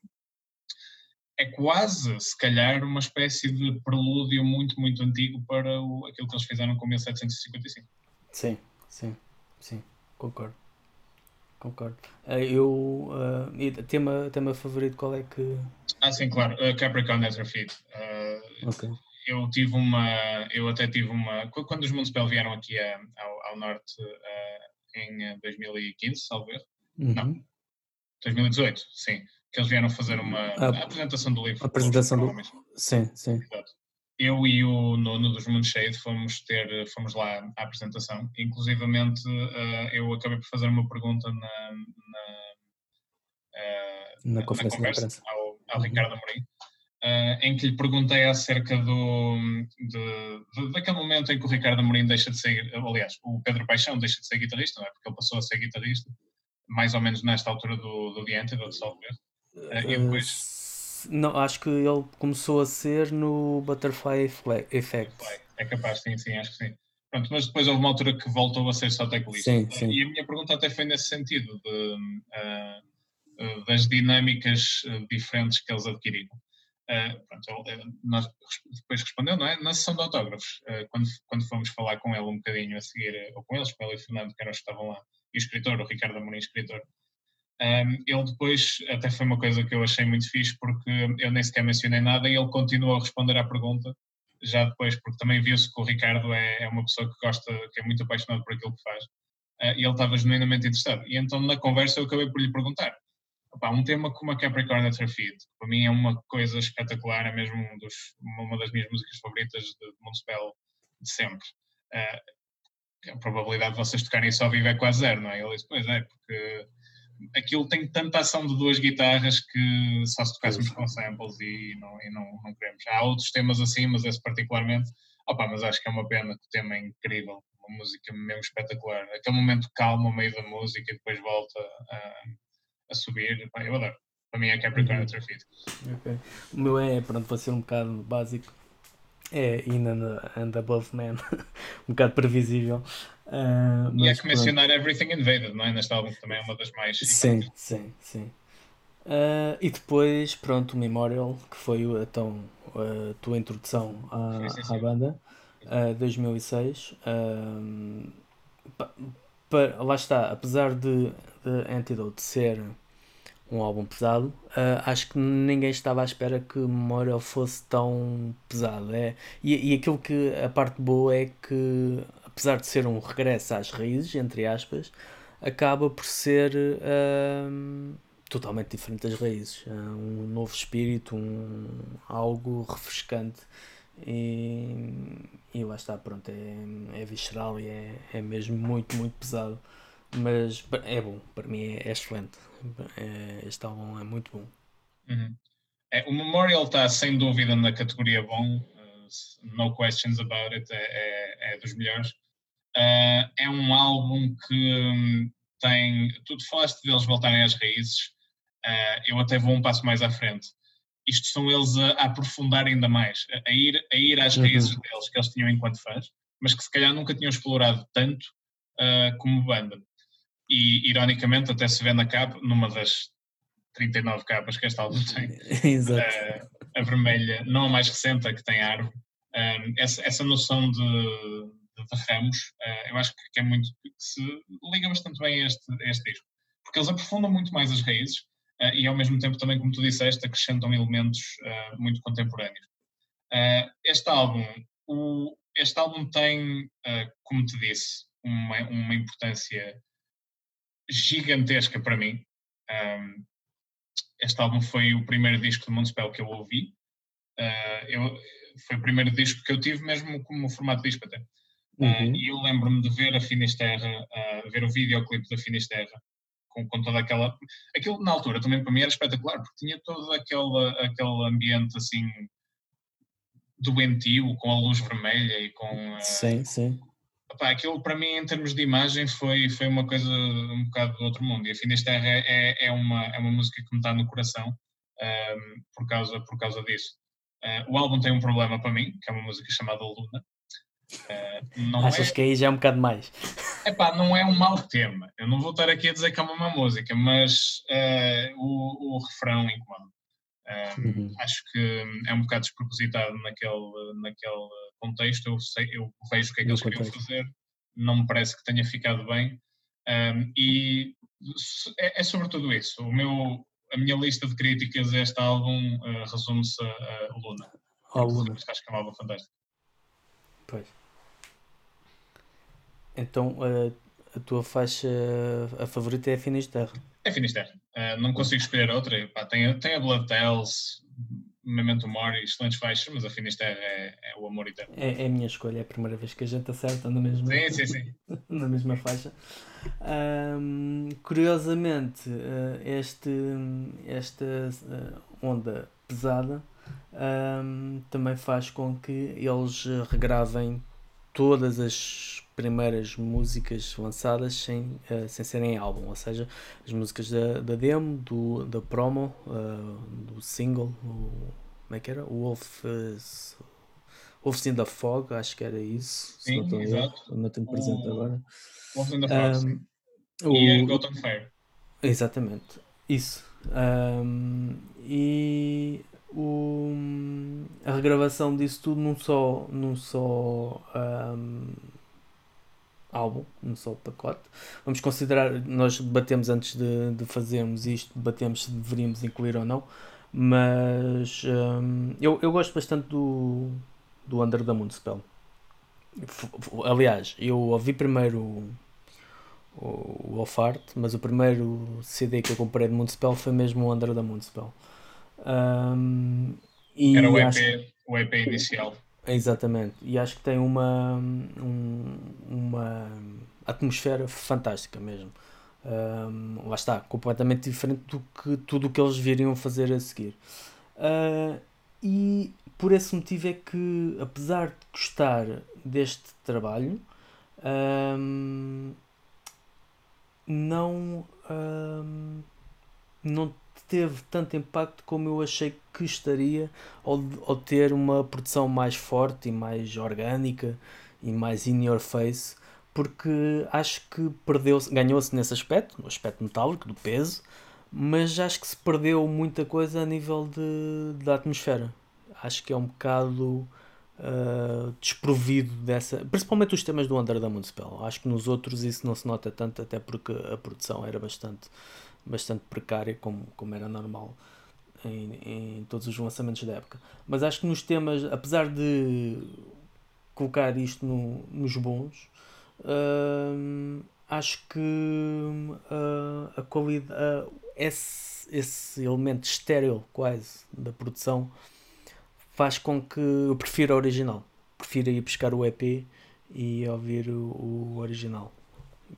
é quase, se calhar, uma espécie de prelúdio muito, muito antigo para o, aquilo que eles fizeram com 1755. Sim, sim, sim, concordo. Concordo. Eh, eu, uh, tema, tema favorito, qual é que. Ah, sim, claro, uh, Capricorn Nether Feed. Uh, ok. Eu tive uma. Eu até tive uma. Quando os Municipal vieram aqui a, ao, ao, norte uh, em 2015, talvez. Uhum. Não. 2018, sim que eles vieram fazer uma a, apresentação do livro. A apresentação do Sim, sim. Exato. Eu e o Nono dos Moonshade fomos ter, fomos lá à apresentação. Inclusivamente, uh, eu acabei por fazer uma pergunta na, na, uh, na conferência, na conversa ao, ao uhum. Ricardo Amorim, uh, em que lhe perguntei acerca do, de, de, daquele momento em que o Ricardo Amorim deixa de ser, aliás, o Pedro Paixão deixa de ser guitarrista, não é? porque ele passou a ser guitarrista, mais ou menos nesta altura do, do The Antidote, salvo Uh, depois... Não, acho que ele começou a ser no Butterfly Effect. É capaz, sim, sim, acho que sim. Pronto, mas depois houve uma altura que voltou a ser só teclista. Sim, sim. E a minha pergunta até foi nesse sentido, de, uh, das dinâmicas diferentes que eles adquiriram. Uh, pronto, ele, nós, depois respondeu, não é? Na sessão de autógrafos, uh, quando, quando fomos falar com ele um bocadinho a seguir, ou com eles, com ele e Fernando, que eram os que estavam lá, e o escritor, o Ricardo Amorim, escritor, um, ele depois, até foi uma coisa que eu achei muito fixe, porque eu nem sequer mencionei nada e ele continuou a responder à pergunta, já depois, porque também viu-se que o Ricardo é, é, uma pessoa que gosta, que é muito apaixonado por aquilo que faz, uh, e ele estava genuinamente interessado. E então na conversa eu acabei por lhe perguntar, opa, um tema como a Capricorn at Her Feet, para mim é uma coisa espetacular, é mesmo um dos, uma das minhas músicas favoritas de, de Montespel de sempre. Uh, a probabilidade de vocês tocarem isso ao vivo é quase zero, não é? Ele disse, pois é, porque aquilo tem tanta ação de duas guitarras que só se tocássemos com samples e não, e não, não queremos. Há outros temas assim, mas esse particularmente, opa, mas acho que é uma pena que o tema é incrível, uma música mesmo espetacular. Aquele momento calmo ao meio da música e depois volta a, a subir, opa, eu adoro. Para mim é Capricorn uhum. Feet. Okay. O meu é, pronto, vou ser um bocado básico. É In and, and Above Man, um bocado previsível. Uh, e é que mencionar Everything Invaded, não é? Neste álbum também é uma das mais. Sim, sim, sim. Uh, e depois, pronto, o Memorial, que foi então a tua introdução à, sim, sim, sim. à banda, uh, 2006. Uh, pa, pa, lá está, apesar de, de Antidote ser um álbum pesado, uh, acho que ninguém estava à espera que Memorial fosse tão pesado. É, e, e aquilo que a parte boa é que apesar de ser um regresso às raízes, entre aspas, acaba por ser uh, totalmente diferente das raízes. É um novo espírito, um, algo refrescante. E, e lá está, pronto, é, é visceral e é, é mesmo muito, muito pesado. Mas é bom, para mim é, é excelente. É, este álbum é muito bom. Uhum. É, o Memorial está sem dúvida na categoria bom, uh, no questions about it, é, é, é dos melhores. Uh, é um álbum que um, tem. Tu falaste deles voltarem às raízes, uh, eu até vou um passo mais à frente. Isto são eles a, a aprofundar ainda mais, a, a, ir, a ir às raízes deles que eles tinham enquanto fãs, mas que se calhar nunca tinham explorado tanto como banda. E, ironicamente, até se vê na capa, numa das 39 capas que este álbum tem. Exato. Uh, a vermelha, não a mais recente, a que tem árvore. Uh, essa, essa noção de, de, de ramos, uh, eu acho que é muito. que se liga bastante bem a este, a este disco. Porque eles aprofundam muito mais as raízes e, ao mesmo tempo, também, como tu disseste, acrescentam elementos muito contemporâneos. este álbum, o, este álbum tem, como te disse, uma, uma importância gigantesca para mim. Um, este álbum foi o primeiro disco de Municipal que eu ouvi. Uh, eu, foi o primeiro disco que eu tive mesmo como formato disco até. Ah, uhum. Uh, e eu lembro-me de ver a Finisterra, uh, ver o videoclipe da Finisterra, com, com toda aquela... Aquilo, na altura, também para mim era espetacular, porque tinha todo aquele, aquele ambiente, assim, doentio, com a luz vermelha e com... Uh, sim, sim. Opa, aquilo para mim, em termos de imagem, foi, foi uma coisa um bocado do outro mundo. E a Finisterra é, é, é, uma, é uma música que me está no coração um, por, causa, por causa disso. Uh, o álbum tem um problema para mim, que é uma música chamada Luna. Uh, Achas é... que aí já é um bocado mais? Epá, não é um mau tema. Eu não vou estar aqui a dizer que é uma má música, mas uh, o, o refrão incomoda. Uhum. Acho que é um bocado despropositado naquele, naquele contexto, eu, sei, eu vejo o que é que eles queriam fazer, não me parece que tenha ficado bem. Um, e é, é sobretudo isso. O meu, a minha lista de críticas a este álbum uh, resume-se a, a Luna. Oh, Luna. Acho que é um álbum fantástico. Pois. Então, uh, a tua faixa a favorita é a Finisterre? É Finisterre. Uh, não consigo escolher outra. Pá, tem, tem a Blood Tales, Memento Mori, excelentes faixas, mas a Finisterre é, é o amor eterno. É, é, a minha escolha, é a primeira vez que a gente acerta na mesma, sim, sim, sim. na mesma faixa. Um, curiosamente, uh, este, esta uh, onda pesada um, também faz com que eles regravem todas as primeiras músicas lançadas sem, uh, sem serem álbum, ou seja, as músicas da, da demo, do, da promo, uh, do single, o, como é que era? O Wolf, uh, Wolf's in the Fog, acho que era isso. Sim, não exato. Não tenho presente o... agora. Wolf in the Fog, um, sim. O... E a Gotham Fire. Exatamente, isso. Um, e o, a regravação disso tudo num só, num só um, álbum, num só pacote. Vamos considerar, nós batemos antes de, de fazermos isto, batemos se deveríamos incluir ou não, mas um, eu, eu gosto bastante do, do Under the Moon Spell. Aliás, eu ouvi primeiro o, o Off Art, mas o primeiro CD que eu comprei de Moonspell foi mesmo o Under the Moonspell. Um, Era o EP, acho... o EP inicial. Exatamente, e acho que tem uma, um, uma atmosfera fantástica mesmo. Um, lá está, completamente diferente do que tudo o que eles viriam fazer a seguir. Uh, e por esse motivo é que, apesar de gostar deste trabalho, um, não, um, não teve tanto impacto como eu achei que estaria ao, ao ter uma produção mais forte e mais orgânica e mais in your face, porque acho que perdeu-se, ganhou-se nesse aspecto, no aspecto metálico, do peso, mas acho que se perdeu muita coisa a nível de, da atmosfera. Acho que é um bocado uh, desprovido dessa. Principalmente os temas do Under the Moonspell. Acho que nos outros isso não se nota tanto, até porque a produção era bastante bastante precária, como, como era normal em, em todos os lançamentos da época. Mas acho que nos temas, apesar de colocar isto no, nos bons, uh, acho que uh, a qualidade, esse, esse, elemento estéreo quase da produção faz com que eu prefira o original. Prefiro ir buscar o EP e ouvir o, o original.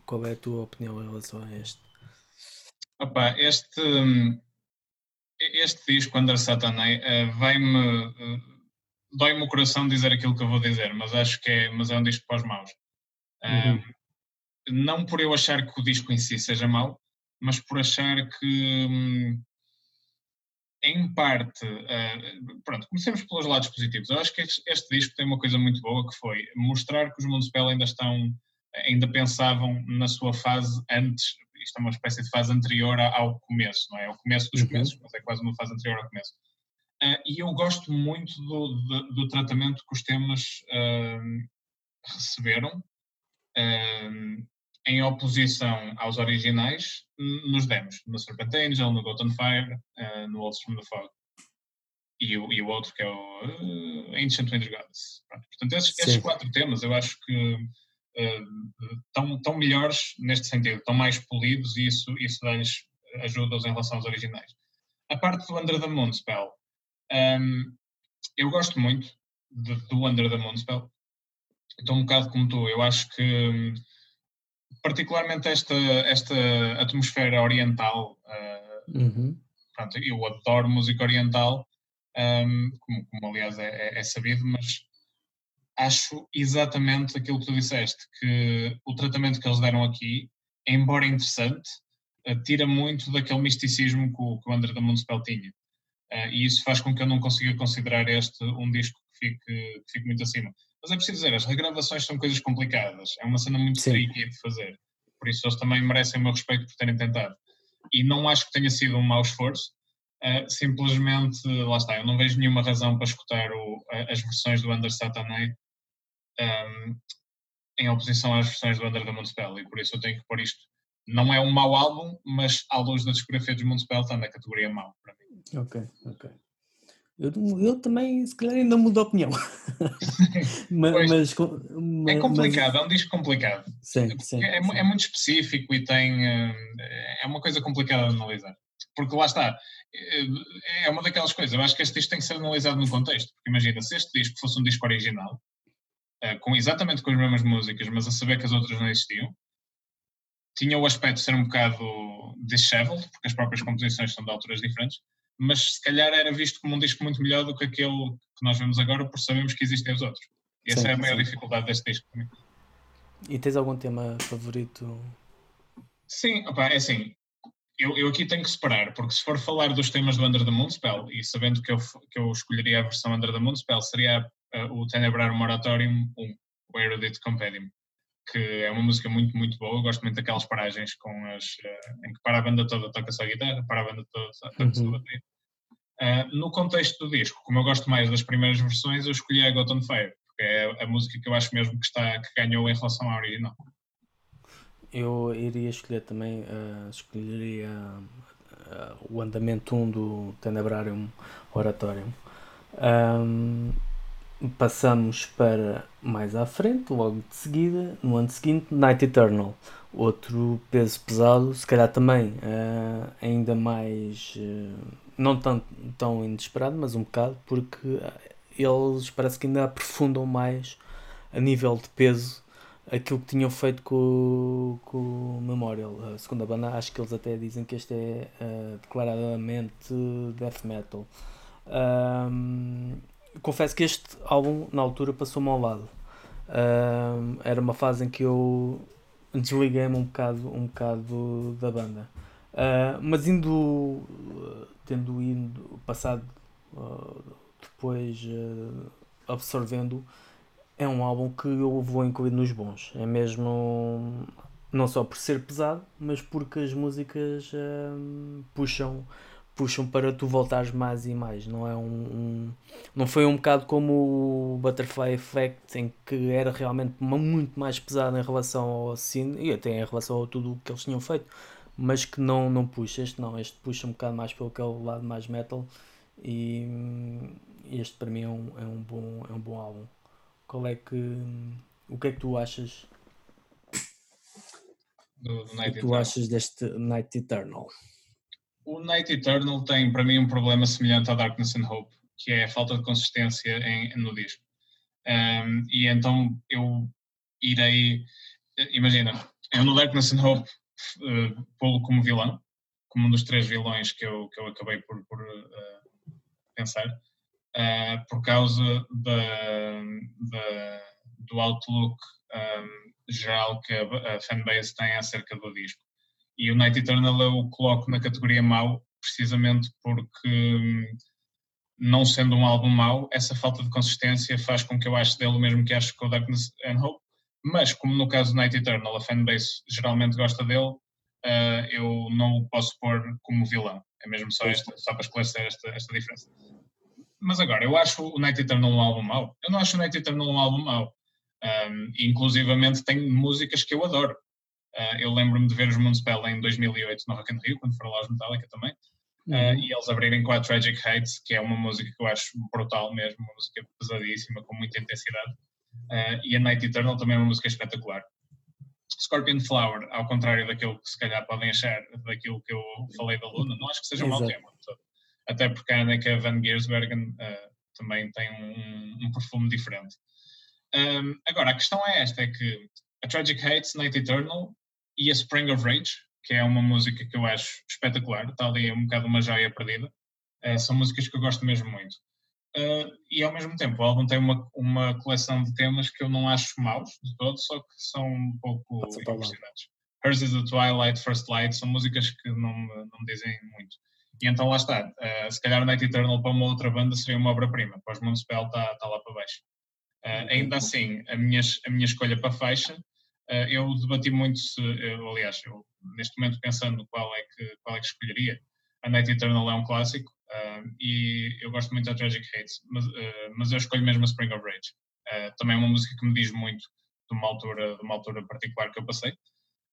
Qual é a tua opinião em relação a este? Opa, este, este disco, Under Satanai, uh, vai-me. Uh, dói-me o coração dizer aquilo que eu vou dizer, mas acho que é, mas é um disco para os maus. Uh, uhum. Não por eu achar que o disco em si seja mau, mas por achar que. Um, em parte, uh, pronto, comecemos pelos lados positivos. Eu acho que este, este, disco tem uma coisa muito boa que foi mostrar que os Municipal ainda estão, ainda pensavam na sua fase antes, isto é uma espécie de fase anterior ao começo, não é? Ao começo dos uhum. começos, mas é quase uma fase anterior ao começo. Uh, e eu gosto muito do, do, do, tratamento que os temas uh, receberam em oposição aos originais nos demos, no Serpent Angel, no Goat Fire, uh, no Walls from the Fog. E o, e o outro que é o uh, Ancient Winter Gods. Pronto. Portanto, esses, esses, quatro temas eu acho que estão uh, melhores neste sentido, estão mais polidos e isso, isso dá-lhes ajuda-os em relação aos originais. A parte do Under the Moon Spell, um, eu gosto muito de, do Under the Moon Spell. Estou um bocado como tu, eu acho que particularmente esta, esta atmosfera oriental. Uh, uhum. pronto, eu adoro música oriental, um, como, como, aliás é, é, é, sabido, mas acho exatamente aquilo que tu disseste, que o tratamento que eles deram aqui, embora interessante, uh, tira muito daquele misticismo que o, que o André da Municipal tinha. Uh, e isso faz com que eu não consiga considerar este um disco que fique, que fique muito acima. Mas é preciso dizer, as regravações são coisas complicadas, é uma cena muito tricky de fazer. Por isso eles também merecem o meu respeito por terem tentado. E não acho que tenha sido um mau esforço, uh, simplesmente, lá está, eu não vejo nenhuma razão para escutar o, as versões do Under Satanay um, em oposição às versões do Under da Municipal, e por isso eu tenho que pôr isto. Não é um mau álbum, mas à luz da discografia dos Municipal está na categoria mau para mim. Ok, ok. Eu, eu também, se calhar, ainda mudo de opinião. mas, mas, é complicado, mas... é um disco complicado. Sim, sim, é, sim. é, muito específico e tem. Eh, é uma coisa complicada de analisar. Porque lá está, eh, é uma daquelas coisas. Eu acho que este disco tem que ser analisado no contexto. Porque imagina, se este disco fosse um disco original, eh, com exatamente com as mesmas músicas, mas a saber que as outras não existiam, tinha o aspecto de ser um bocado disheveled, porque as próprias composições são de alturas diferentes mas se calhar era visto como um disco muito melhor do que aquele que nós vemos agora, por sabemos que existem os outros. E essa sim, é a maior sim. dificuldade deste disco para mim. E tens algum tema favorito? Sim, opa, é assim, eu, eu, aqui tenho que separar, porque se for falar dos temas do Under the Moonspell, e sabendo que eu, que eu escolheria a versão Under the Moonspell, seria uh, o Tenebrar Moratorium 1, o Erudite Compendium, que é uma música muito, muito boa. Eu gosto muito daquelas paragens com as, uh, em que para a banda toda toca só a guitarra, para a banda toda toca só a uhum. bateria. Uh, no contexto do disco, como eu gosto mais das primeiras versões, eu escolhi a Got on Fire, porque é a música que eu acho mesmo que, está, que ganhou em relação à original. Eu iria escolher também, uh, escolheria o andamento 1 do Tenebrarium Oratorium. Um, passamos para mais à frente, logo de seguida, no ano seguinte, Night Eternal. Outro peso pesado, se calhar também ainda mais não tão, tão inesperado, mas um bocado, porque eles parece que ainda aprofundam mais a nível de peso aquilo que tinham feito com, com o Memorial. A segunda banda, acho que eles até dizem que este é uh, declaradamente death metal. Um, confesso que este álbum, na altura, passou-me ao lado. Era uma fase em que eu desliguei-me um bocado, um bocado da banda. Uh, mas indo tendo ido passado uh, depois uh, absorvendo é um álbum que eu vou incluir nos bons é mesmo não só por ser pesado mas porque as músicas puxam puxam para tu voltares mais e mais não é um, um, não foi um bocado como o Butterfly Effect em que era realmente muito mais pesado em relação ao cine e até em relação a tudo o que eles tinham feito mas que não, não puxa. Este não, este puxa um bocado mais pelo aquele lado mais metal e este para mim é um, é um, bom, é um bom álbum. Qual é que. O que é que tu achas? Do, do o que tu achas deste Night Eternal? O Night Eternal tem para mim um problema semelhante ao Darkness and Hope, que é a falta de consistência em, no disco. Um, e então eu irei. Imagina, eu no Darkness and Hope uh, pô-lo como vilão, como um dos três vilões que eu, que eu acabei por, por uh, pensar, uh, por causa da, da, do outlook um, geral que a, a fanbase tem acerca do disco. E o Night Eternal eu coloco na categoria mau, precisamente porque, hum, não sendo um álbum mau, essa falta de consistência faz com que eu ache dele o mesmo que acho com o Darkness and Hope. Mas, como no caso do Night Eternal, a fanbase geralmente gosta dele, uh, eu não o posso pôr como vilão. É mesmo só, esta, só para esclarecer esta, esta diferença. Mas agora, eu acho o Night Eternal um álbum mau? Eu não acho o Night Eternal um álbum mau. Um, inclusivamente tem músicas que eu adoro. Uh, eu lembro-me de ver os Moonspell em 2008 no Rock in Rio, quando foram lá os Metallica também, uh, e eles abrirem com a Tragic Hate, que é uma música que eu acho brutal mesmo, uma música pesadíssima, com muita intensidade, uh, e a Night Eternal também é uma música espetacular. Scorpion Flower, ao contrário daquilo que se calhar podem achar, daquilo que eu falei da Luna, não acho que seja um mau tema. Até porque a Annika Van Giersbergen também tem um, um perfume diferente. Um, agora, a questão é esta, é que a Tragic Hates, Night Eternal e a Spring of Rage, que é uma música que eu acho espetacular, está ali um bocado uma joia perdida. Uh, são músicas que eu gosto mesmo muito. Uh, e ao mesmo tempo, o álbum tem uma, uma coleção de temas que eu não acho maus de todo, só que são um pouco impressionantes. Hers is the Twilight, First Light, são músicas que não, não me dizem muito. E então lá está. Uh, se calhar Night Eternal para uma outra banda seria uma obra-prima. Para os Moonspell está tá lá para baixo. Uh, ainda assim, a minha, a minha escolha para faixa Uh, eu debati muito se, eu, aliás, eu neste momento pensando qual é que, qual é que escolheria. A Night Eternal é um clássico uh, e eu gosto muito da Tragic Hates, mas, uh, mas eu escolho mesmo a Spring of Rage. também é uma música que me diz muito de uma altura, de uma altura particular que eu passei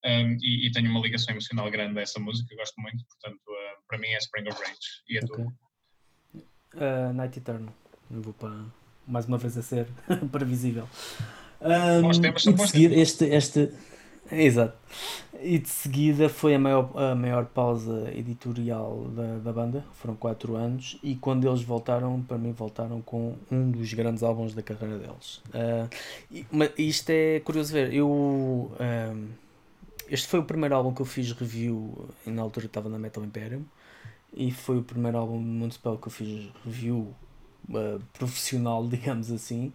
um, e, e, tenho uma ligação emocional grande a essa música, gosto muito, portanto, para mim é Spring of Rage. E a okay. tua? Night Eternal. Vou para mais uma vez a ser previsível. Um, e de seguida, este, este, exato. E de seguida foi a maior, a maior pausa editorial da, da banda, foram 4 anos, e quando eles voltaram, para mim, voltaram com um dos grandes álbuns da carreira deles. Uh, e, mas isto é curioso ver, eu. este foi o primeiro álbum que eu fiz review, na altura estava na Metal Imperium, e foi o primeiro álbum Municipal que eu fiz review uh, profissional, digamos assim.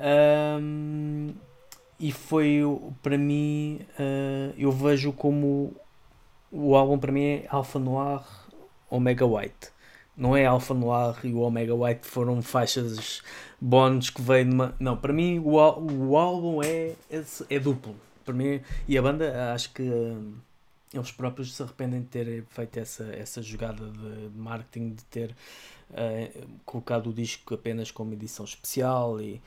Um, e foi para mim, uh, eu vejo como o álbum para mim é Alpha Noir Omega White. Não é Alpha Noir e o Omega White foram faixas bónus que veio numa. Não, para mim o, o álbum é, é, é duplo. Para mim, e a banda acho que uh, eles próprios se arrependem de ter feito essa, essa jogada de, de marketing, de ter uh, colocado o disco apenas como edição especial e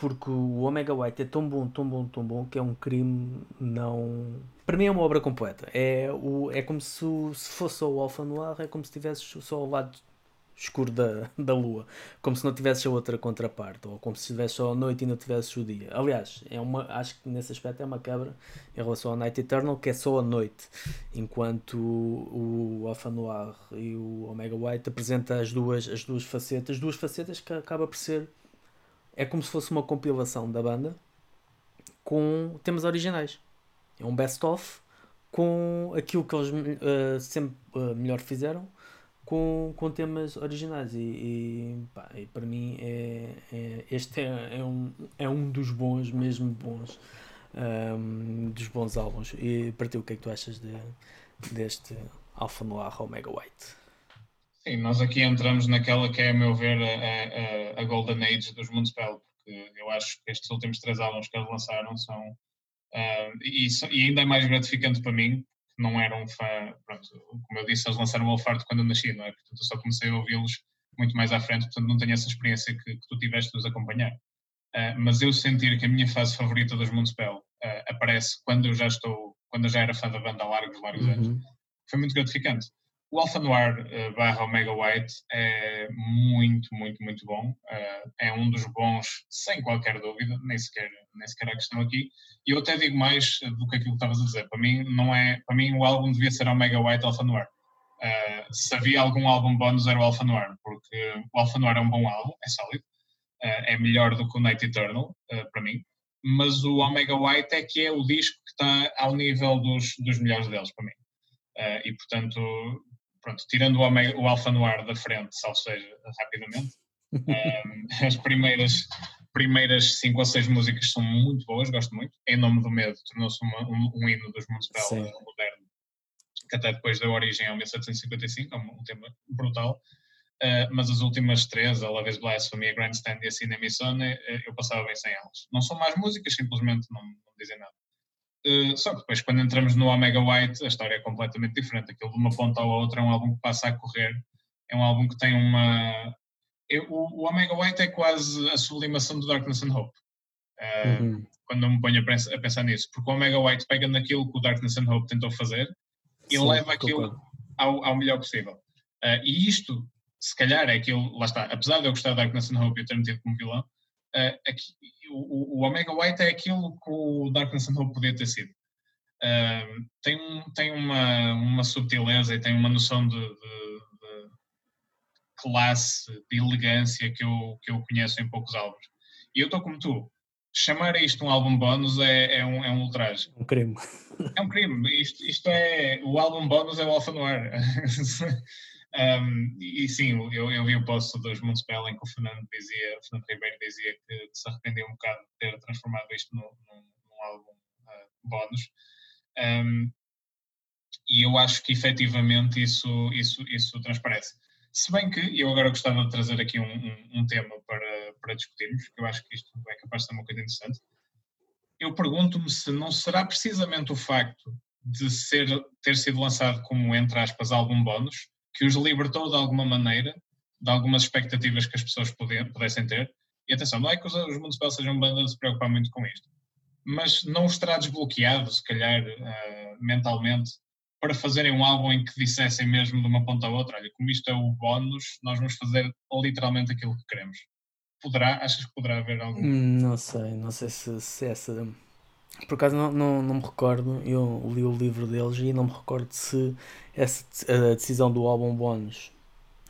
porque o Omega White é tão bom, tão bom, tão bom que é um crime não. Para mim é uma obra completa. É, o, é como se, se fosse só o Alpha Noir, é como se tivesse só o lado escuro da, da lua, como se não tivesse a outra contraparte, ou como se tivesse só a noite e não tivesse o dia. Aliás, é uma, acho que nesse aspecto é uma quebra em relação ao Night Eternal, que é só a noite, enquanto o, o Alpha Noir e o Omega White apresenta as duas, as duas facetas, duas facetas que acaba por ser é como se fosse uma compilação da banda com temas originais. É um best-of com aquilo que eles uh, sempre uh, melhor fizeram com, com temas originais. E, e, pá, e para mim é, é este é, é, um, é um dos bons, mesmo bons, um, ehm, dos bons álbuns. E para ti, o que é que tu achas de, deste Alpha Noir Omega White? Sim, nós aqui entramos naquela que é, a meu ver, a, a, a Golden Age dos Municipal, porque eu acho que estes últimos três álbuns que eles lançaram são. Uh, e, e, ainda é mais gratificante para mim, que não era um fã. Pronto, como eu disse, eles lançaram o Alfardo quando eu nasci, não é? Portanto, eu só comecei a ouvi-los muito mais à frente, portanto, não tenho essa experiência que, que tu tiveste de os acompanhar. Uh, mas eu sentir que a minha fase favorita dos Municipal uh, aparece quando eu já estou, quando eu já era fã da banda há largos, largos uhum. anos, foi muito gratificante. O Alpha Noir uh, barra Omega White é muito, muito, muito bom. Uh, é um dos bons, sem qualquer dúvida, nem sequer, nem sequer a questão aqui. E eu até digo mais do que aquilo que estavas a dizer. Para mim, não é, para mim o álbum devia ser Omega White Alpha Noir. Uh, se havia algum álbum bónus era o Alpha Noir, porque o Alpha Noir é um bom álbum, é sólido, uh, é melhor do que o Night Eternal, para mim, mas o Omega White é que é o disco que está ao nível dos, dos melhores deles, para mim. e portanto, pronto, tirando o, Omega, o Alpha Noir da frente, salvo seja, rapidamente, as primeiras primeiras cinco ou seis músicas são muito boas, gosto muito. Em Nome do Medo tornou-se um, um, hino dos mundos moderno, que até depois deu origem ao 1755, é um, um tema brutal. Uh, mas as últimas três, a Love is Blasphemy, a Grandstand e a Cinema Sonne, uh, eu passava bem sem elas. Não são mais músicas, simplesmente não, não dizem nada. Uh, só que depois, quando entramos no Omega White, a história é completamente diferente. Aquilo de uma ponta à outra é um álbum que passa a correr, é um álbum que tem uma, eu, o, Omega White é quase a sublimação do Darkness and Hope. Uh, uhum. Quando eu me ponho a pensar, nisso, porque o Omega White pega naquilo que o Darkness and Hope tentou fazer e Sim, leva aquilo ao, ao, melhor possível. Uh, e isto, se calhar, é aquilo, lá está, apesar de eu gostar de Darkness and Hope e ter metido como vilão, aqui, o, o, Omega White é aquilo que o Darkness and Hope podia ter sido. tem tem uma, uma subtileza e tem uma noção de, de classe, de elegância que eu, que eu conheço em poucos álbuns. E eu estou como tu. Chamar isto um álbum bónus é, é, um, é um ultraje. Um crime. É um crime. Isto, isto é. O álbum bónus é o Alpha Noir. um, e sim, eu, eu vi o post dos Municipal em que o Fernando dizia, o Fernando Ribeiro dizia que se arrependeu um bocado de ter transformado isto num, num, num álbum uh, bónus. Um, e eu acho que efetivamente isso, isso, isso transparece. Se bem que eu agora gostava de trazer aqui um, um, um, tema para, para discutirmos, que eu acho que isto é capaz de ser uma coisa interessante. Eu pergunto-me se não será precisamente o facto de ser, ter sido lançado como, entre aspas, algum bónus, que os libertou de alguma maneira, de algumas expectativas que as pessoas pudessem ter. E atenção, não é que os, os municipais sejam bandas a se preocupar muito com isto, mas não os terá desbloqueado, se calhar, uh, mentalmente, para fazerem um álbum em que dissessem mesmo de uma ponta a outra, olha, como isto é o bónus, nós vamos fazer literalmente aquilo que queremos. Poderá? Achas que poderá haver algum? Hum, não sei, não sei se, se essa. Por acaso não, não, não me recordo, eu li o livro deles e não me recordo se essa a decisão do álbum bónus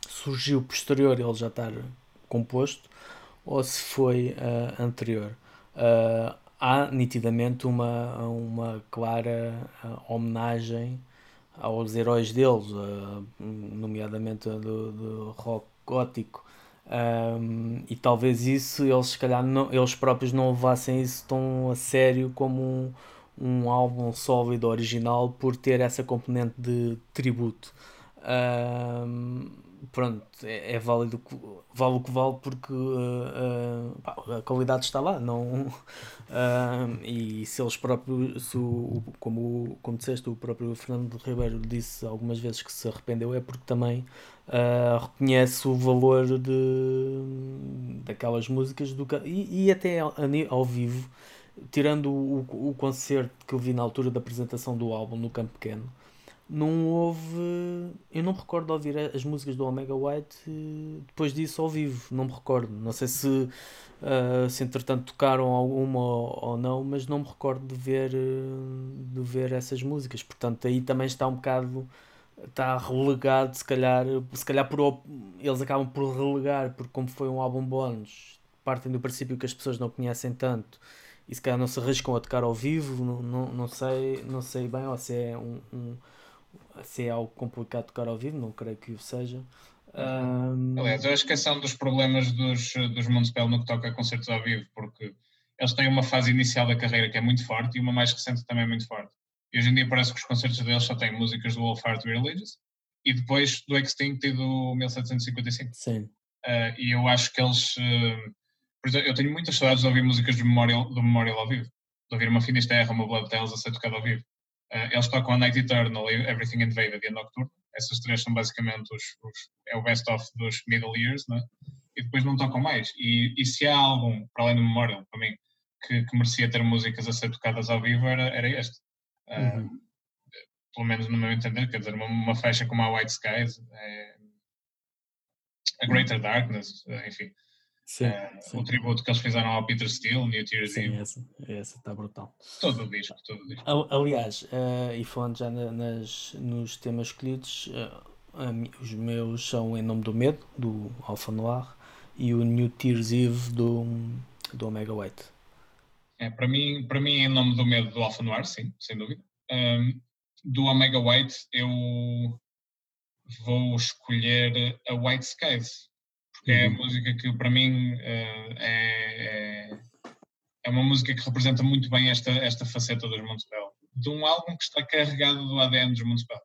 surgiu posterior ele já estar composto ou se foi uh, anterior. Uh, há nitidamente uma, uma clara uh, homenagem aos heróis deles, nomeadamente do, do rock gótico. Um, e talvez isso eles se calhar não, eles próprios não levassem isso tão a sério como um, um álbum sólido original por ter essa componente de tributo. Um, pronto, é, é, válido, vale o que vale porque uh, uh, a qualidade está lá, não, e se eles próprios, se o, como, como disseste, o próprio Fernando Ribeiro disse algumas vezes que se arrependeu, é porque também reconhece o valor de, daquelas músicas do, e, e até ao, ao vivo, tirando o, o concerto que eu vi na altura da apresentação do álbum no Campo Pequeno não houve. Eu não me recordo de ouvir as músicas do Omega White depois disso ao vivo, não me recordo. Não sei se, uh, se entretanto tocaram alguma ou, não, mas não me recordo de ver, de ver essas músicas. Portanto, aí também está um bocado. Está relegado, se calhar, se calhar por, eles acabam por relegar, porque como foi um álbum bónus, partem do princípio que as pessoas não conhecem tanto e se calhar não se arriscam a tocar ao vivo, não, não, não, sei, não sei bem, ou se é um, um se é algo complicado tocar ao vivo, não creio que o seja. Um... Aliás, eu acho que é um dos problemas dos, dos Municipal no que toca a concertos ao vivo, porque eles têm uma fase inicial da carreira que é muito forte e uma mais recente também é muito forte. E hoje em dia parece que os concertos deles só têm músicas do Wolf Heart Religious e depois do Extinct e do 1755. Sim. Uh, e eu acho que eles. Uh, por exemplo, eu tenho muitas saudades de ouvir músicas do Memorial, do Memorial ao vivo. De ouvir uma Finisterra, uma Blood Tales a ser tocado ao vivo. Uh, eles tocam a Night Eternal, Everything Invaded e a Nocturne. Essas três são basicamente os, os é o best-of dos middle years, né? e depois não tocam mais. E, e se há algum, para além do Memorial, para mim, que, que, merecia ter músicas a ser tocadas ao vivo, era, era este. Uh, uhum. Pelo menos no meu entender, quer dizer, uma, uma faixa como a White Skies, é, a Greater Darkness, enfim. Sim, uh, sim. O tributo que eles fizeram ao Peter Steele, New Tears Sim, essa, essa está brutal. Todo o disco, todo o disco. Aliás, uh, e falando já nas, nos temas escolhidos, uh, os meus são Em Nome do Medo, do Alpha Noir, e o New Tears Eve do, do Omega White. É, para mim, para mim, Em Nome do Medo do Alpha Noir, sim, sem dúvida. Um, do Omega White, eu vou escolher a White Skies, porque uhum. é a uhum. música que para mim uh, é, é, uma música que representa muito bem esta, esta faceta dos Montebello, de um álbum que está carregado do ADN dos Montebello.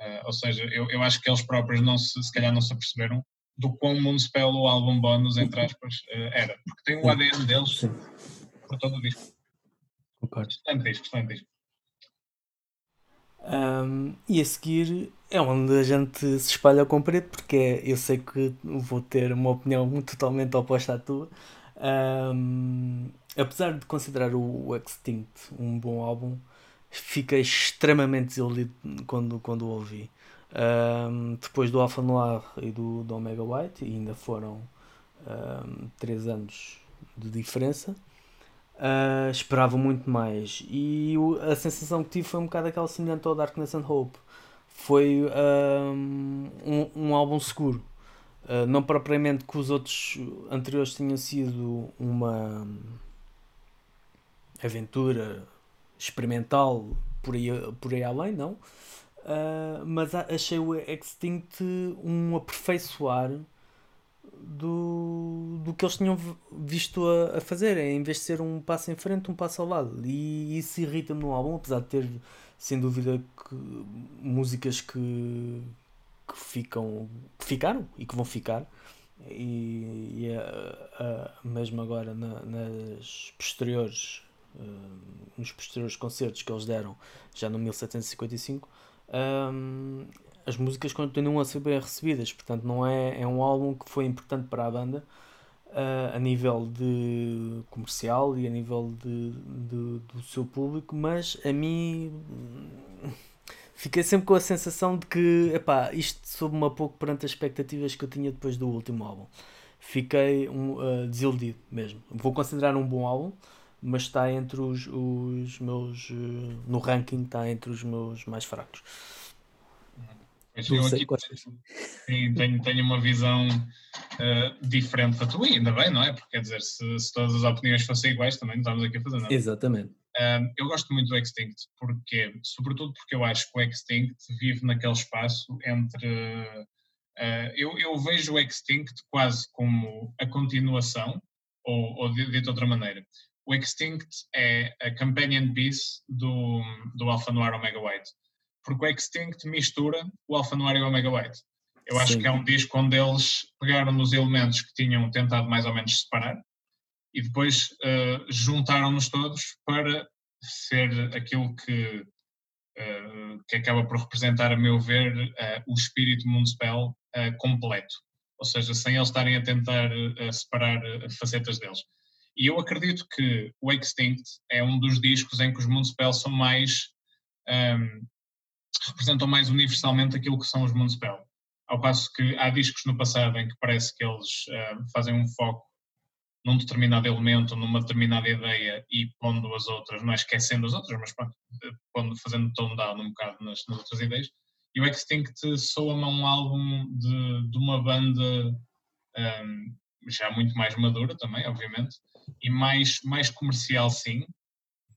Uh, ou seja, eu, eu acho que eles próprios não se, se calhar não se aperceberam do quão Municipal o álbum bónus, entre aspas, uh, era. Porque tem o ADN deles Sim. Por todo o disco. Concordo. Excelente disco, excelente disco. Um, e a seguir é onde a gente se espalha com preto, porque é, eu sei que vou ter uma opinião totalmente oposta à tua. Um, apesar de considerar o Extinct um bom álbum, fiquei extremamente desiludido quando, quando o ouvi. Um, depois do Alpha Noir e do, do Omega White, e ainda foram um, 3 anos de diferença, uh, esperava muito mais. E o, a sensação que tive foi um bocado aquela semelhante ao Darkness and Hope. Foi um, um, álbum seguro. Uh, não propriamente que os outros anteriores tenham sido uma aventura experimental por aí, por aí além, não. Mas achei o Extinct um aperfeiçoar do, do que eles tinham visto a, a fazer, é, em vez de ser um passo em frente, um passo ao lado. E isso irrita-me no álbum, apesar de ter, sem dúvida, que, músicas que, que ficam que ficaram e que vão ficar. E, e a, a, mesmo agora na, nas posteriores uh, nos posteriores concertos que eles deram já no 1755 um, as músicas continuam a ser bem recebidas portanto não é, é um álbum que foi importante para a banda uh, a nível de comercial e a nível de, de, do seu público mas a mim fiquei sempre com a sensação de que epá, isto soube-me a pouco perante as expectativas que eu tinha depois do último álbum fiquei um, uh, desiludido mesmo vou considerar um bom álbum mas está entre os, os meus. Eh, no ranking, está entre os meus mais fracos. Eu aqui tenho, tenho, tenho, uma visão uh, diferente da tua, ainda bem, não é? Porque quer dizer, se, se, todas as opiniões fossem iguais, também não estávamos aqui a fazer nada. Exatamente. Uh, eu gosto muito do Extinct, porque, sobretudo porque eu acho que o Extinct vive naquele espaço entre. Uh, eu, eu, vejo o Extinct quase como a continuação, ou, ou dito de outra maneira, o Extinct é a companion piece do, do Alpha Noir Omega White, porque o Extinct mistura o Alpha Noir e o Omega. Eu acho Sim. que é um disco onde eles pegaram nos elementos que tinham tentado mais ou menos separar e depois uh, juntaram-nos todos para ser aquilo que, uh, que acaba por representar, a meu ver, uh, o espírito Moonspell completo. Ou seja, sem eles estarem a tentar separar facetas deles. E eu acredito que o Extinct é um dos discos em que os Moonspell são mais. Um, representam mais universalmente aquilo que são os Moonspell. Ao passo que há discos no passado em que parece que eles uh, fazem um foco num determinado elemento, numa determinada ideia e pondo as outras, não é esquecendo as outras, mas pronto, pondo, fazendo tone down um bocado nas, nas outras ideias. E o Extinct soa-me a um álbum de, de uma banda um, já muito mais madura também, obviamente, e mais, mais comercial, sim.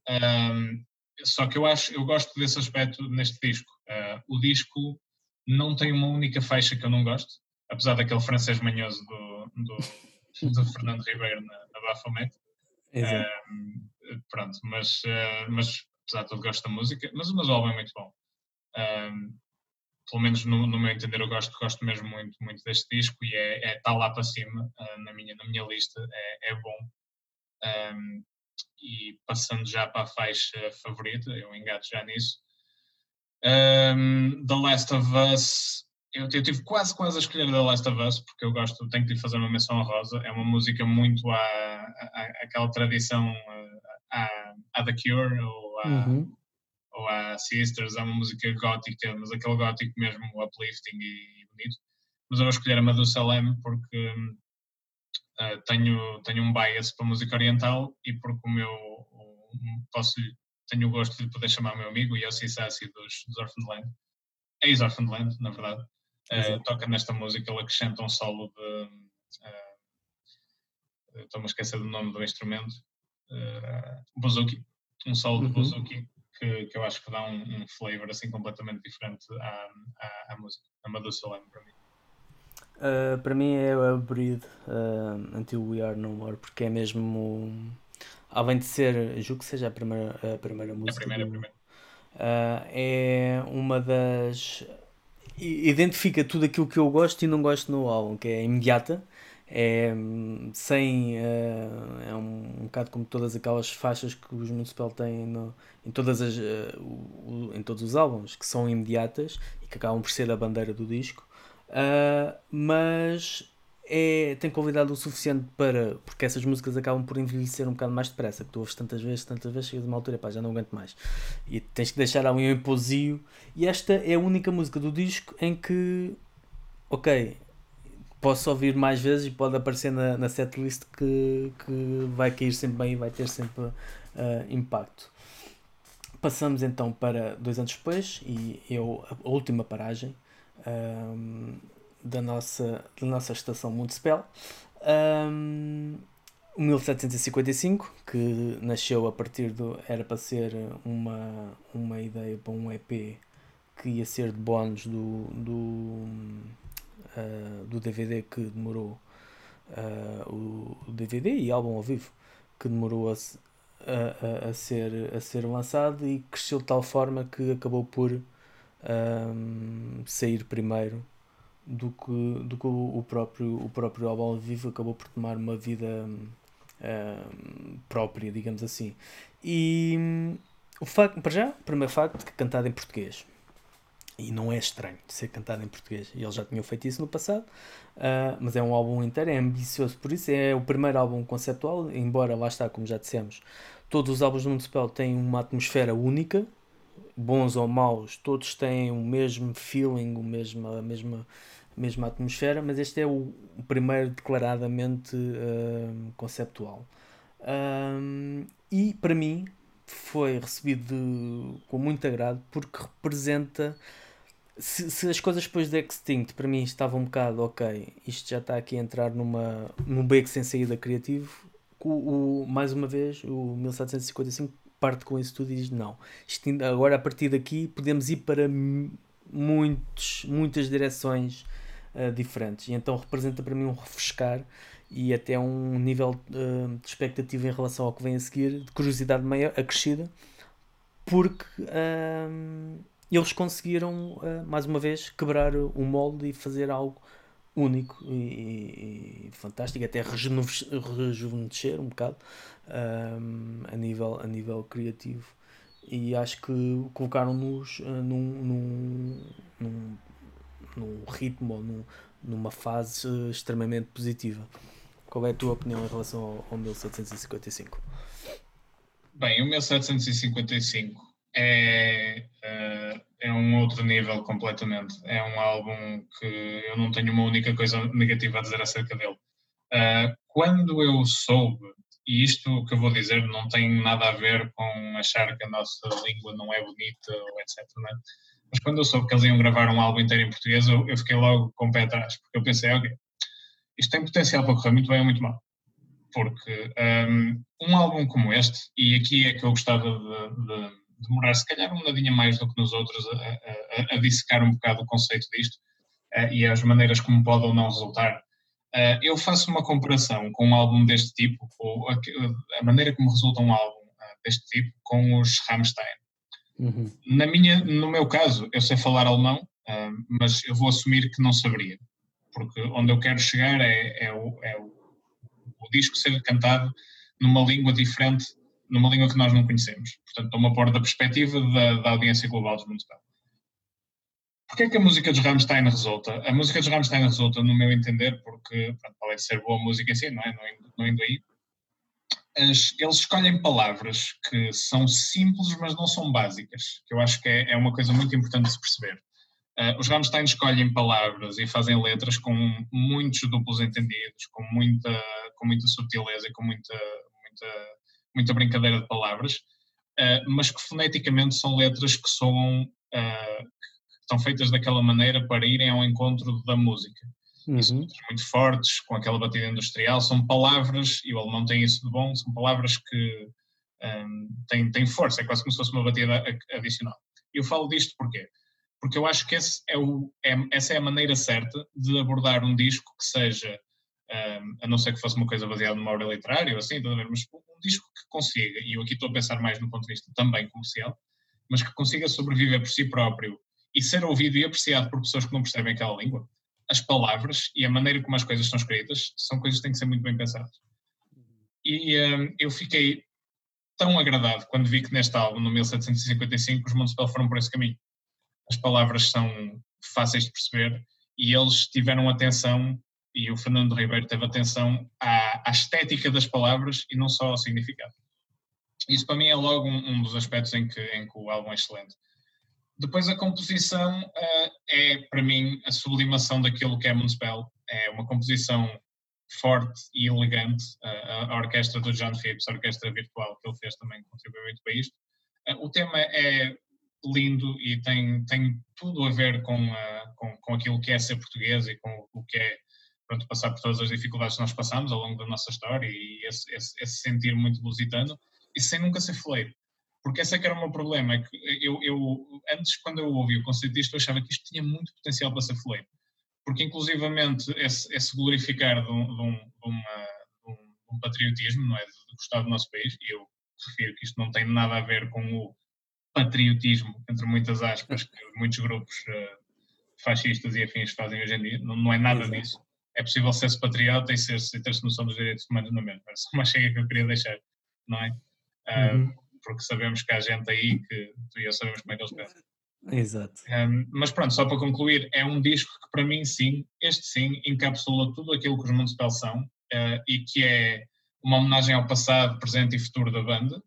Um, só que eu acho, eu gosto desse aspecto neste disco. Uh, o disco não tem uma única faixa que eu não gosto, apesar daquele francês manhoso do, do, do Fernando Ribeiro na, na Baphomet. Uh, pronto, mas, uh, mas apesar de tudo gosto da música, mas, mas o álbum é muito bom. Um, pelo menos no, no, meu entender, eu gosto, gosto mesmo muito, muito deste disco e é, é tá lá para cima uh, na, minha, na minha lista, é, é bom. Um, e passando já para a faixa favorita, eu engato já nisso. Um, The Last of Us, eu, eu tive quase quase a escolher The Last of Us, porque eu gosto, tenho que lhe fazer uma menção rosa. É uma música muito à, à, àquela tradição à, à The Cure ou à, uhum ou há Sisters, há uma música gótica, mas aquele gótico mesmo uplifting e, bonito. Mas eu vou escolher a Madusalem porque uh, tenho, tenho um bias para música oriental e porque o meu posso tenho o gosto de poder chamar meu amigo Yossi Sassi dos, dos Orphaned Land, ex-Orphaned Land, na verdade. uh, toca nesta música, ele acrescenta um solo de. Uh, Estou-me a esquecer do nome do instrumento. Uh. Um solo uhum. de Bouzouki que, que eu acho que dá um, um flavor assim completamente diferente à, à, à música. A Madusalem para mim. Uh, para mim é a Breed uh, Until We Are No More, porque é mesmo. Além de ser, julgo que seja a primeira, a primeira música. A primeira, do, a primeira. Uh, é uma das. Identifica tudo aquilo que eu gosto e não gosto no álbum, que é imediata, é sem. É um, um bocado como todas aquelas faixas que os Municipal têm no, em, todas as, o, em todos os álbuns, que são imediatas e que acabam por ser a bandeira do disco. Uh, mas é, tem qualidade o suficiente para. Porque essas músicas acabam por envelhecer um bocado mais depressa, que tu ouves tantas vezes, tantas vezes, chegas a uma altura, pá, já não aguento mais. E tens que deixar ali um imposio. E esta é a única música do disco em que, ok, posso ouvir mais vezes e pode aparecer na, na setlist que, que vai cair sempre bem e vai ter sempre uh, impacto. Passamos então para dois anos depois e eu, a última paragem um, da, nossa, da nossa estação Municipal. Um, 1755, que nasceu a partir do. era para ser uma, uma ideia para um EP que ia ser de bónus do, do, uh, do DVD que demorou. Uh, o DVD e álbum ao vivo que demorou a, a, a, ser, a ser lançado e cresceu de tal forma que acabou por um, sair primeiro do que, do que o, próprio, o próprio álbum vivo acabou por tomar uma vida um, própria, digamos assim. E um, o facto, para já, o primeiro facto, que é cantado em português. E não é estranho ser cantado em português. E eles já tinham feito isso no passado, uh, mas é um álbum inteiro, é ambicioso por isso. É o primeiro álbum conceptual, embora lá está, como já dissemos, todos os álbuns do Municipal têm uma atmosfera única, bons ou maus, todos têm o mesmo feeling, o mesmo, a mesma, mesma atmosfera, mas este é o, o primeiro declaradamente uh, conceptual. Um, e para mim foi recebido de, com muito agrado porque representa. Se, se, as coisas depois de Extinct para mim estavam um bocado ok, isto já está aqui a entrar numa, num beco sem saída criativo, o, o, mais uma vez o 1755 parte com isso tudo e diz não. Agora a partir daqui podemos ir para muitos, muitas direções uh, diferentes. E então representa para mim um refrescar e até um nível uh, de expectativa em relação ao que vem a seguir, de curiosidade maior, acrescida, porque uh, eles conseguiram, mais uma vez, quebrar o molde e fazer algo único e, e, fantástico, até rejuvenescer um bocado um, a, nível, a nível criativo. E acho que colocaram-nos uh, num, num, num, ritmo num, numa fase uh, extremamente positiva. Qual é a tua opinião em relação ao, ao 1755? Bem, o 1755 é, uh, é um outro nível completamente. É um álbum que eu não tenho uma única coisa negativa a dizer acerca dele. Uh, quando eu soube, e isto que eu vou dizer não tem nada a ver com achar que a nossa língua não é bonita ou etc. Né? Mas quando eu soube que eles iam gravar um álbum inteiro em português, eu, eu fiquei logo com o pé atrás, porque eu pensei, ok, isto tem potencial para correr muito bem ou muito mal porque um, um, álbum como este, e aqui é que eu gostava de, de demorar se calhar um nadinha mais do que nos outros a, a, a dissecar um bocado o conceito disto uh, e as maneiras como pode ou não resultar. Uh, eu faço uma comparação com um álbum deste tipo, ou a, a maneira como resulta um álbum uh, deste tipo, com os Rammstein. Uhum. Na minha, no meu caso, eu sei falar alemão, mas eu vou assumir que não saberia, porque onde eu quero chegar é, é, o, é o, o disco ser cantado numa língua diferente numa língua que nós não conhecemos. Portanto, estou-me a pôr da perspectiva da, da audiência global dos Municipal. Porquê é que a música dos Rammstein resulta? A música dos Rammstein resulta, no meu entender, porque, pronto, além de ser boa música em si, não é? Não indo, não indo aí, as, eles escolhem palavras que são simples, mas não são básicas, que eu acho que é, é uma coisa muito importante de se perceber. Uh, os Rammstein escolhem palavras e fazem letras com muitos duplos entendidos, com muita, com muita subtileza e com muita, muita muita brincadeira de palavras, uh, mas que foneticamente são letras que soam, uh, que estão feitas daquela maneira para irem ao encontro da música. Uhum. São muito fortes, com aquela batida industrial, são palavras, e o alemão tem isso de bom, são palavras que um, têm, têm força, é quase como se fosse uma batida adicional. Eu falo disto porquê? Porque eu acho que esse é o, é, essa é a maneira certa de abordar um disco que seja, um, a não ser que fosse uma coisa baseada numa obra literária ou assim, mas disco que consiga, e eu aqui estou a pensar mais no ponto de vista também comercial, mas que consiga sobreviver por si próprio e ser ouvido e apreciado por pessoas que não percebem aquela língua, as palavras e a maneira como as coisas são escritas são coisas que têm que ser muito bem pensadas. E um, eu fiquei tão agradado quando vi que neste álbum, no 1755, os Municipal foram por esse caminho. As palavras são fáceis de perceber e eles tiveram atenção, e o Fernando Ribeiro teve atenção à, à estética das palavras e não só ao significado. Isso para mim é logo um, um dos aspectos em que, em que o álbum é excelente. Depois a composição uh, é, para mim, a sublimação daquilo que é Moonspell. É uma composição forte e elegante. Uh, a orquestra do John Phipps, a orquestra virtual que ele fez também contribuiu muito para isto. Uh, o tema é lindo e tem, tem tudo a ver com, com, com aquilo que é ser português e com o que é pronto, passar por todas as dificuldades que nós passamos ao longo da nossa história e esse, esse, esse sentir muito lusitano e sem nunca ser fleiro. Porque esse é que era o meu problema, é que eu, eu antes, quando eu ouvi o conceito disto, eu achava que isto tinha muito potencial para ser fleiro. Porque, inclusivamente, esse, esse glorificar de um, de, um, de, uma, de um, patriotismo, não é? De, gostar do nosso país, e eu refiro que isto não tem nada a ver com o patriotismo, entre muitas aspas, que muitos grupos uh, fascistas e afins fazem hoje em dia. Não, não é nada Exato. disso. É possível ser-se patriota e ser-se ter-se noção dos direitos humanos na mesma. É só uma chega que eu queria deixar, não é? uhum. porque sabemos que há gente aí que tu e eu sabemos como é que eles pensam. Exato. Um, mas pronto, só para concluir, é um disco que para mim sim, este sim, encapsula tudo aquilo que os Municipal são uh, e que é uma homenagem ao passado, presente e futuro da banda,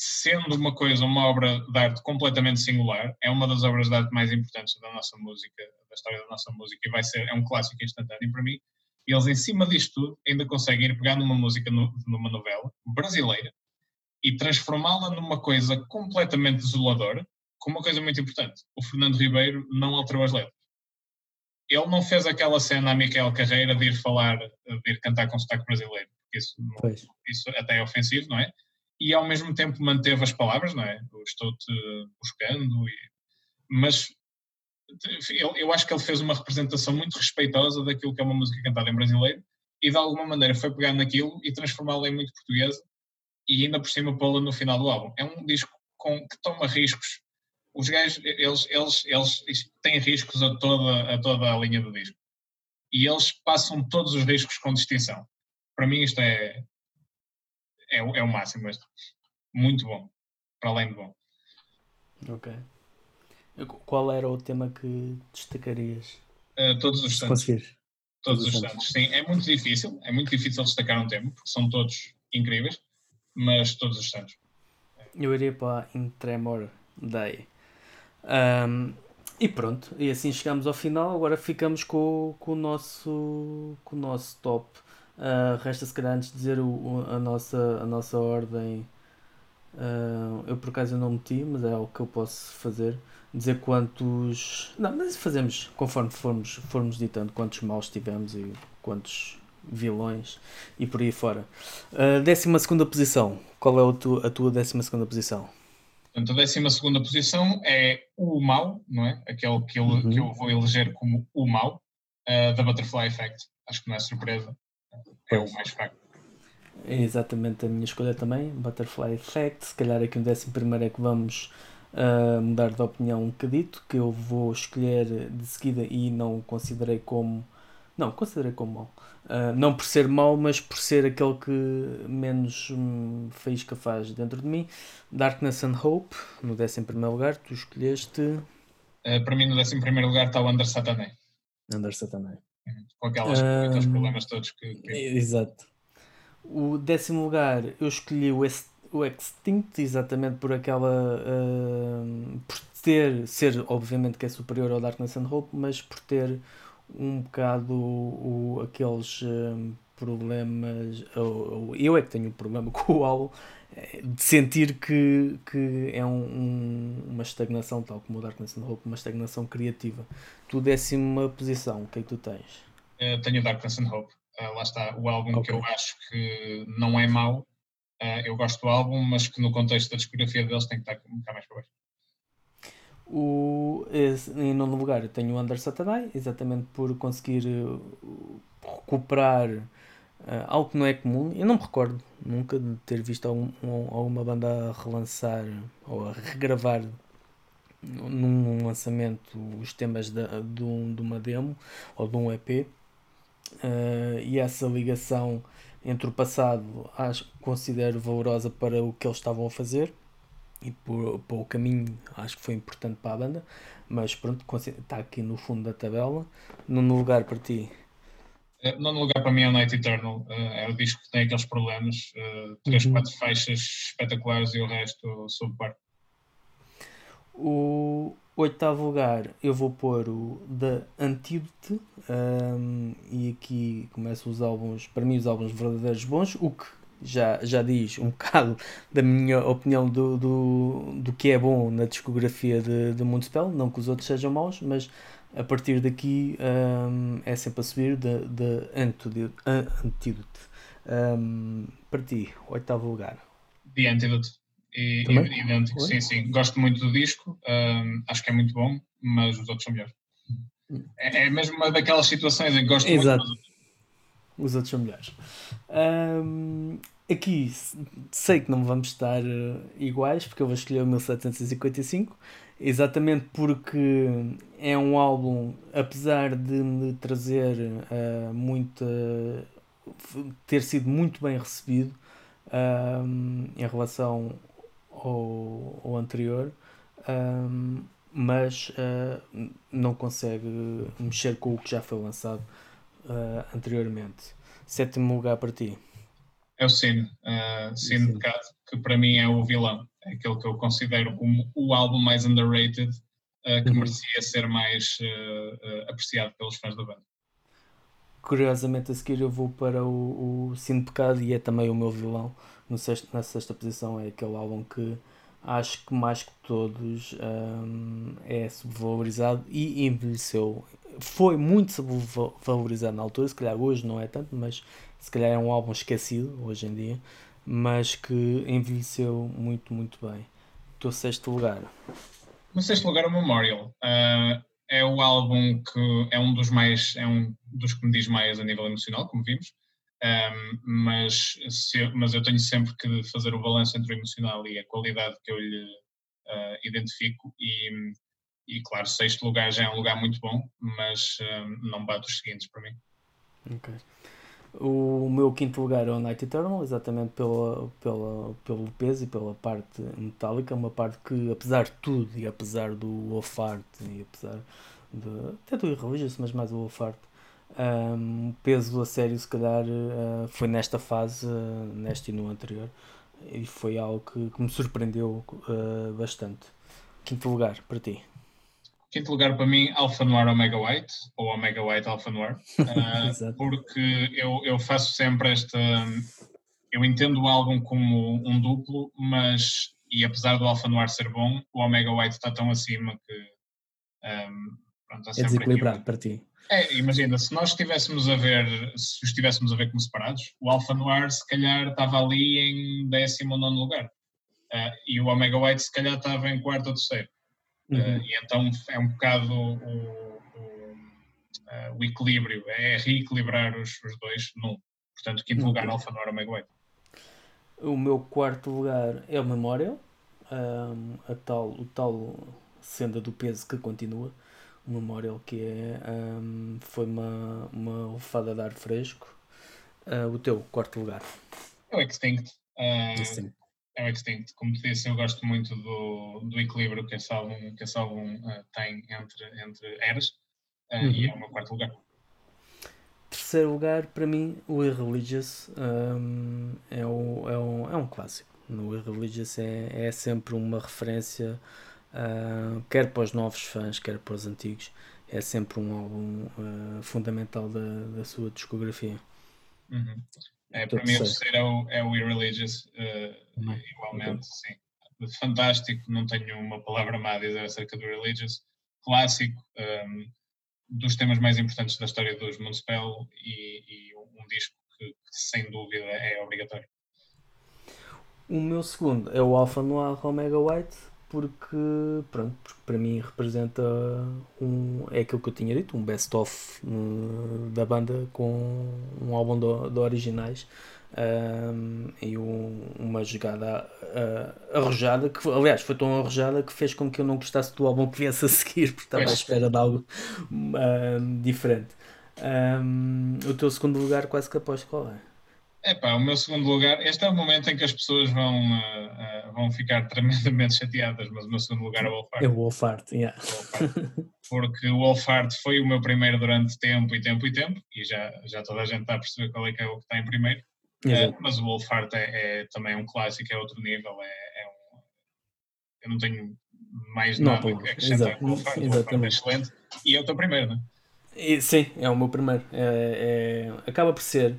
sendo uma coisa, uma obra de arte completamente singular, é uma das obras de arte mais importantes da nossa música, da história da nossa música e vai ser, é um clássico instantâneo para mim. E eles, em cima disto tudo, ainda conseguem ir pegar numa música, numa novela brasileira, e transformá-la numa coisa completamente desoladora, com uma coisa muito importante. O Fernando Ribeiro não alterou as letras. Ele não fez aquela cena a Miquel Carreira de ir falar, de ir cantar com sotaque brasileiro, porque isso, isso até é ofensivo, não é? E ao mesmo tempo manteve as palavras, não é? Estou-te buscando, e... mas eu, acho que ele fez uma representação muito respeitosa daquilo que é uma música cantada em brasileiro e de alguma maneira foi pegar naquilo e transformá-la em muito portuguesa e ainda por cima pô-la no final do álbum. É um disco com, que toma riscos. Os gajos, eles, eles, eles têm riscos a toda, a toda a linha do disco. E eles passam todos os riscos com distinção. Para mim isto é, é, é o máximo mesmo. Muito bom. Para além de bom. Ok. Qual era o tema que destacarias? Uh, todos os Santos. Todos, todos os Santos. Sim, é muito difícil. É muito difícil destacar um tema, porque são todos incríveis mas todos os santos. Eu iria para In Tremor Day. Um, e pronto, e assim chegamos ao final. Agora ficamos com, com, o, nosso, com o nosso top. Uh, resta se calhar antes dizer o, a, nossa, a nossa ordem. Uh, eu por acaso não meti, mas é algo que eu posso fazer. Dizer quantos. Não, mas fazemos conforme formos, formos ditando quantos maus tivemos e quantos vilões e por aí fora. Uh, décima segunda posição. Qual é a tua, a tua décima segunda posição? Portanto, a décima segunda posição é o mal, não é? Aquele que eu, uhum. que eu vou eleger como o mal, uh, da Butterfly Effect. Acho que não é surpresa. É o mais fraco. É exatamente a minha escolha também, Butterfly Effect. Se calhar aqui no décimo primeiro é que vamos uh, mudar de opinião um bocadito, que eu vou escolher de seguida e não considerei como não, considerei como mau. Uh, não por ser mau, mas por ser aquele que menos hum, faísca faz dentro de mim. Darkness and Hope, no 11 lugar, tu escolheste. Uh, para mim, no 11 lugar está o Under Satané. Under Satané. Com, aquelas, uh, aqueles problemas todos que, que. Exato. O décimo lugar, eu escolhi o, o Extinct, exatamente por aquela. Uh, por ter. ser, obviamente, que é superior ao Darkness and Hope, mas por ter um bocado o, aqueles um, problemas, ou eu é que tenho um problema com o álbum, de sentir que, que é um, um, uma estagnação, tal como o Darkness and Hope, uma estagnação criativa. Tu décima posição, o que é que tu tens? Uh, tenho Darkness and Hope. Uh, lá está, o álbum okay. que eu acho que não é mau. Uh, eu gosto do álbum, mas que no contexto da discografia deles tem que estar um bocado mais para baixo. O, esse, em nono lugar eu tenho o Under Saturday, exatamente por conseguir recuperar Uh, algo que não é comum, eu não me recordo nunca de ter visto algum, alguma banda a relançar ou a regravar num lançamento os temas de, de, um, de uma demo ou de um EP. Uh, ah, e essa ligação entre o passado acho, considero valorosa para o que eles estavam a fazer e por, o caminho acho que foi importante para a banda, mas pronto, está aqui no fundo da tabela. No lugar para ti, eh, nono lugar para mim é o Night Eternal. Eh, é o disco que tem aqueles problemas. Uh, três, uhum. quatro faixas espetaculares e o resto subpar. O oitavo lugar eu vou pôr o The Antidote. Um, e aqui começam os álbuns, para mim, os álbuns verdadeiros bons. O que já, já diz um bocado da minha opinião do, do, do que é bom na discografia de, de Moonspell. Não que os outros sejam maus, mas a partir daqui um, é sempre a subir de, de Antidote. antidote. Um, para ti, oitavo lugar. The Antidote. E, idêntico, sim, sim. Gosto muito do disco, um, acho que é muito bom, mas os outros são melhores. É, é mesmo uma daquelas situações em que gosto Exato. muito. Os outros são melhores. Um, aqui sei que não vamos estar uh, iguais, porque eu vou escolher o 1755 exatamente porque é um álbum, apesar de me trazer uh, muita. ter sido muito bem recebido um, em relação ao, ao anterior, um, mas uh, não consegue mexer com o que já foi lançado uh, anteriormente. Sétimo lugar para ti. É o Sin, uh, Sin, Sin. que para mim é o vilão é aquele que eu considero como o álbum mais underrated uh, que uhum. merecia ser mais uh, apreciado pelos fãs da banda. Curiosamente a seguir eu vou para o, o Sim Pecado e é também o meu vilão no sexto, na sexta posição, é aquele álbum que acho que mais que todos um, é subvalorizado e envelheceu. Foi muito subvalorizado na altura, se calhar hoje não é tanto, mas se calhar é um álbum esquecido hoje em dia mas que envelheceu muito, muito bem. O teu sexto lugar? No sexto lugar, o Memorial. Uh, é o álbum que é um dos mais, é um dos que me diz mais a nível emocional, como vimos. Um, mas, se, mas eu tenho sempre que fazer o balanço entre o emocional e a qualidade que eu lhe uh, identifico e, e claro, sexto lugar já é um lugar muito bom, mas um, não bate os seguintes para mim. Ok. O meu quinto lugar é o Night Eternal, exatamente pela, pela, pelo peso e pela parte metálica, uma parte que, apesar de tudo, e apesar do Wolfart, e apesar de, até do Irreligious, mas mais o Wolfart, um, peso a sério, se calhar, uh, foi nesta fase, uh, neste e no anterior, e foi algo que, que me surpreendeu uh, bastante. Quinto lugar, para ti. Quinto lugar para mim, Alpha Noir Omega White, ou Omega White Alpha Noir, uh, porque eu, eu faço sempre esta. Eu entendo o álbum como um duplo, mas, e apesar do Alpha Noir ser bom, o Omega White está tão acima que. Um, ehm, pronto, é desequilibrado para ti. É, imagina, se nós estivéssemos a ver, se estivéssemos a ver como separados, o Alpha Noir se calhar estava ali em décimo ou nono lugar. Uh, e o Omega White se calhar estava em quarto ou terceiro. Uhum. Uh, e então é um bocado o, o, uh, o equilíbrio, é reequilibrar os, os dois num. Portanto, quinto uhum. lugar, Alfa Nora Megaway. O meu quarto lugar é o Memorial, um, a tal, o tal senda do peso que continua. O Memorial que é, um, foi uma, uma lefada de ar fresco. Uh, o teu quarto lugar? É o Extinct. Uh, Extinct é o Extinct. Como te disse, eu gosto muito do, do equilíbrio que esse álbum, que esse álbum uh, tem entre, entre eras uh, uhum. e é o meu quarto lugar. Terceiro lugar, para mim, o Irreligious um, é, o, é, um, é um clássico. No Irreligious é, é sempre uma referência, uh, quer para os novos fãs, quer para os antigos. É sempre um álbum fundamental da, da sua discografia. Uhum. É, para mim, o terceiro é o, é o Irreligious, uh, igualmente, sim. Fantástico, não tenho uma palavra má a dizer acerca do Irreligious. Clássico, um, dos temas mais importantes da história dos Moonspell e, e um disco que, que, sem dúvida, é obrigatório. O meu segundo é o Alpha Noir Omega White, porque, pronto, porque para mim representa um, é aquilo que eu tinha dito, um best-of uh, da banda com um álbum de, de originais um, e um, uma jogada uh, arrojada, que aliás foi tão arrojada que fez com que eu não gostasse do álbum que viesse a seguir, porque estava à espera de algo uh, diferente. Um, o teu segundo lugar quase que aposto qual é? Epá, o meu segundo lugar, este é o momento em que as pessoas vão, uh, uh, vão ficar tremendamente chateadas, mas o meu segundo lugar é o Wolfart. É o Wolfart, yeah. Porque o Wolfart foi o meu primeiro durante tempo e tempo e tempo, e já, já toda a gente está a perceber qual é que é o que está em primeiro. Uh, mas o Wolfart é, é, também um clássico, é outro nível, é, é um, eu não tenho mais não, nada a acrescentar com o Wolfart, o Wolfart é excelente, e é o teu primeiro, não é? sim, é o meu primeiro. É, é, acaba por ser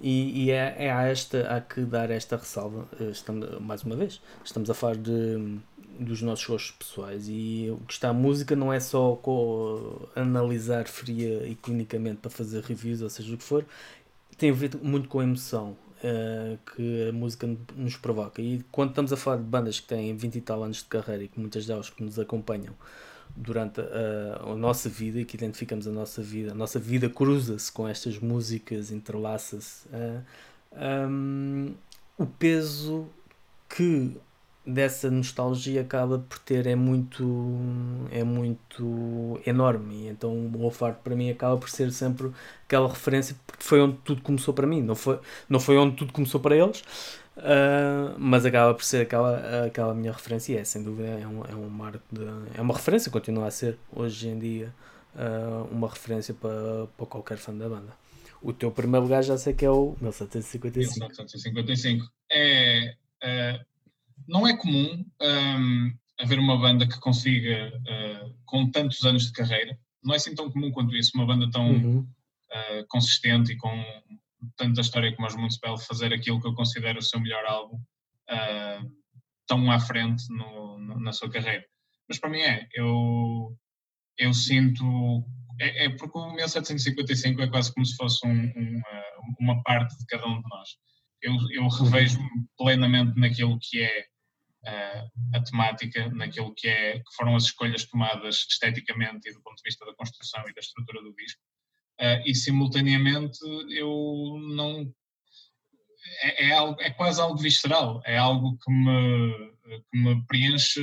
e, e é, é, a esta há que dar esta ressalva. Eh, estamos, mais uma vez, estamos a falar de, dos nossos gostos pessoais e o que está a música não é só com, analisar fria e clinicamente para fazer reviews, ou seja o que for, tem a ver muito com a emoção. Uh, que a música nos provoca e quando estamos a falar de bandas que têm 20 e tal anos de carreira e que muitas delas que nos acompanham durante a, a, nossa vida e que identificamos a nossa vida. A nossa vida cruza-se com estas músicas, entrelaça-se. Uh, um, o peso que dessa nostalgia acaba por ter é muito é muito enorme então o Wolfart para mim acaba por ser sempre aquela referência porque foi onde tudo começou para mim não foi não foi onde tudo começou para eles Uh, mas acaba por ser aquela, aquela minha referência e é sem dúvida é um, é um marco de, é uma referência, continua a ser hoje em dia uh, uma referência para, para qualquer fã da banda. O teu primeiro lugar já sei que é o 1755. 1755. É, é, não é comum um, haver uma banda que consiga, com tantos anos de carreira, não é assim tão comum quanto isso, uma banda tão uhum. consistente e com tanto da história como os Moonspell, fazer aquilo que eu considero o seu melhor álbum uh, tão à frente no, no, na sua carreira. Mas para mim é, eu, eu sinto. É, é, porque o 1755 é quase como se fosse um, um, uma parte de cada um de nós. Eu, eu revejo-me plenamente naquilo que é uh, a temática, naquilo que, é, que foram as escolhas tomadas esteticamente e do ponto de vista da construção e da estrutura do disco uh, e simultaneamente eu não. É, é, algo, é quase algo visceral, é algo que me, que me preenche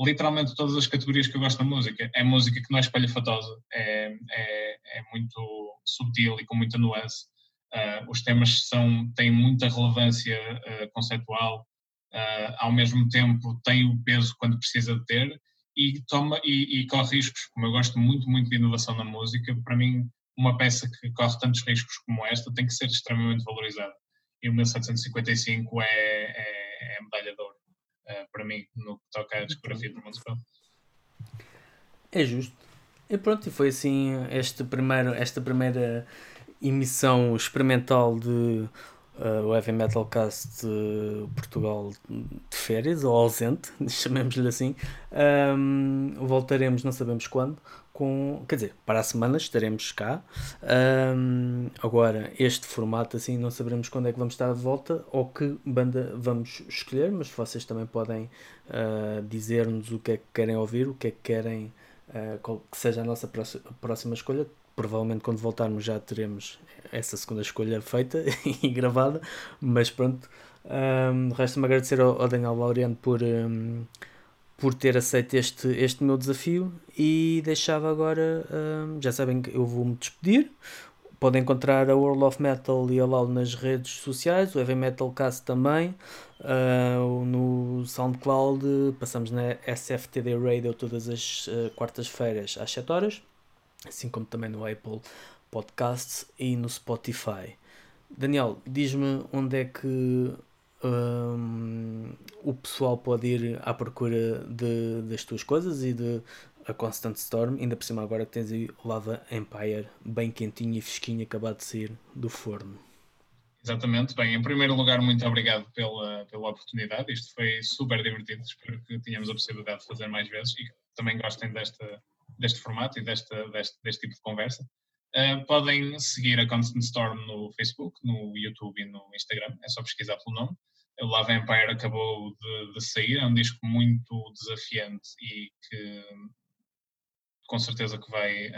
literalmente todas as categorias que eu gosto da música. É música que não é espalhafatosa, é, é, é muito subtil e com muita nuance. Uh, os temas são, têm muita relevância uh, conceptual, uh, ao mesmo tempo têm o peso quando precisa de ter e, toma, e, e corre riscos. Como eu gosto muito, muito de inovação na música, para mim uma peça que corre tantos riscos como esta tem que ser extremamente valorizada. E o 1755 é, é, é medalha de ouro uh, para mim no que toca à discografia do Municipal. É justo. E pronto, e foi assim este primeiro, esta primeira emissão experimental de uh, o Heavy Metal Cast uh, Portugal de férias, ou ausente, chamemos-lhe assim. Um, voltaremos, não sabemos quando, com. Quer dizer, para a semana estaremos cá. Um, agora, este formato assim, não saberemos quando é que vamos estar de volta ou que banda vamos escolher, mas vocês também podem uh, dizer-nos o que é que querem ouvir, o que é que querem uh, que seja a nossa próxima escolha. Provavelmente quando voltarmos já teremos essa segunda escolha feita e gravada, mas pronto. Um, Resta-me agradecer ao, ao Daniel Laureano por. Um, por ter aceito este, este meu desafio e deixava agora, um, já sabem que eu vou-me despedir. Podem encontrar a World of Metal e a LAL nas redes sociais, o Heavy Metal Cast também, uh, no SoundCloud, passamos na SFTD Radio todas as uh, quartas-feiras às 7 horas, assim como também no Apple Podcasts e no Spotify. Daniel, diz-me onde é que um, o pessoal pode ir à procura de, das tuas coisas e de a Constant Storm, ainda por cima agora que tens aí Lava Empire bem quentinho e fresquinho acabado de sair do forno. Exatamente. Bem, em primeiro lugar, muito obrigado pela, pela oportunidade. Isto foi super divertido. Espero que tenhamos a possibilidade de fazer mais vezes e que também gostem desta, deste formato e desta, deste, deste tipo de conversa. Uh, podem seguir a Constant Storm no Facebook, no YouTube e no Instagram. É só pesquisar pelo nome. O Love Empire acabou de, de sair. É um disco muito desafiante e que com certeza que vai,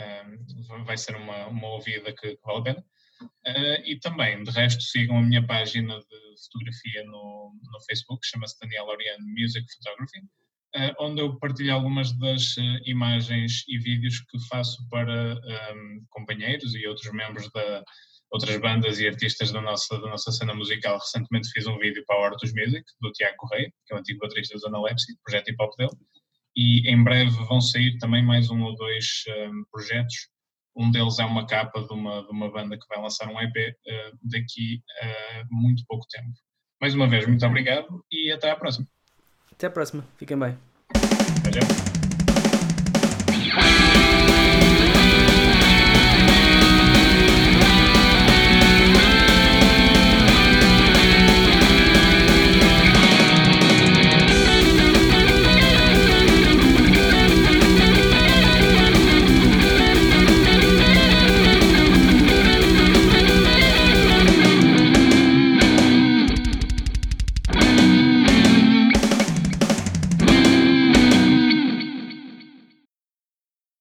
um, vai ser uma, uma ouvida que, vale a pena. Uh, e também, de resto, sigam a minha página de fotografia no, no Facebook, chama-se Daniel Oriane Music Photography, uh, onde eu partilho algumas das uh, imagens e vídeos que faço para um, companheiros e outros membros da outras bandas e artistas da nossa, da nossa cena musical. Recentemente fiz um vídeo para a Hortus Music, do Tiago Correia, que é o antigo baterista da Analepsy, projeto hip hop dele, e em breve vão sair também mais um ou dois um, projetos um deles é uma capa de uma, de uma banda que vai lançar um EP uh, eh, daqui a muito pouco tempo. Mais uma vez, muito obrigado e até à próxima. Até à próxima. Fiquem bem. Já.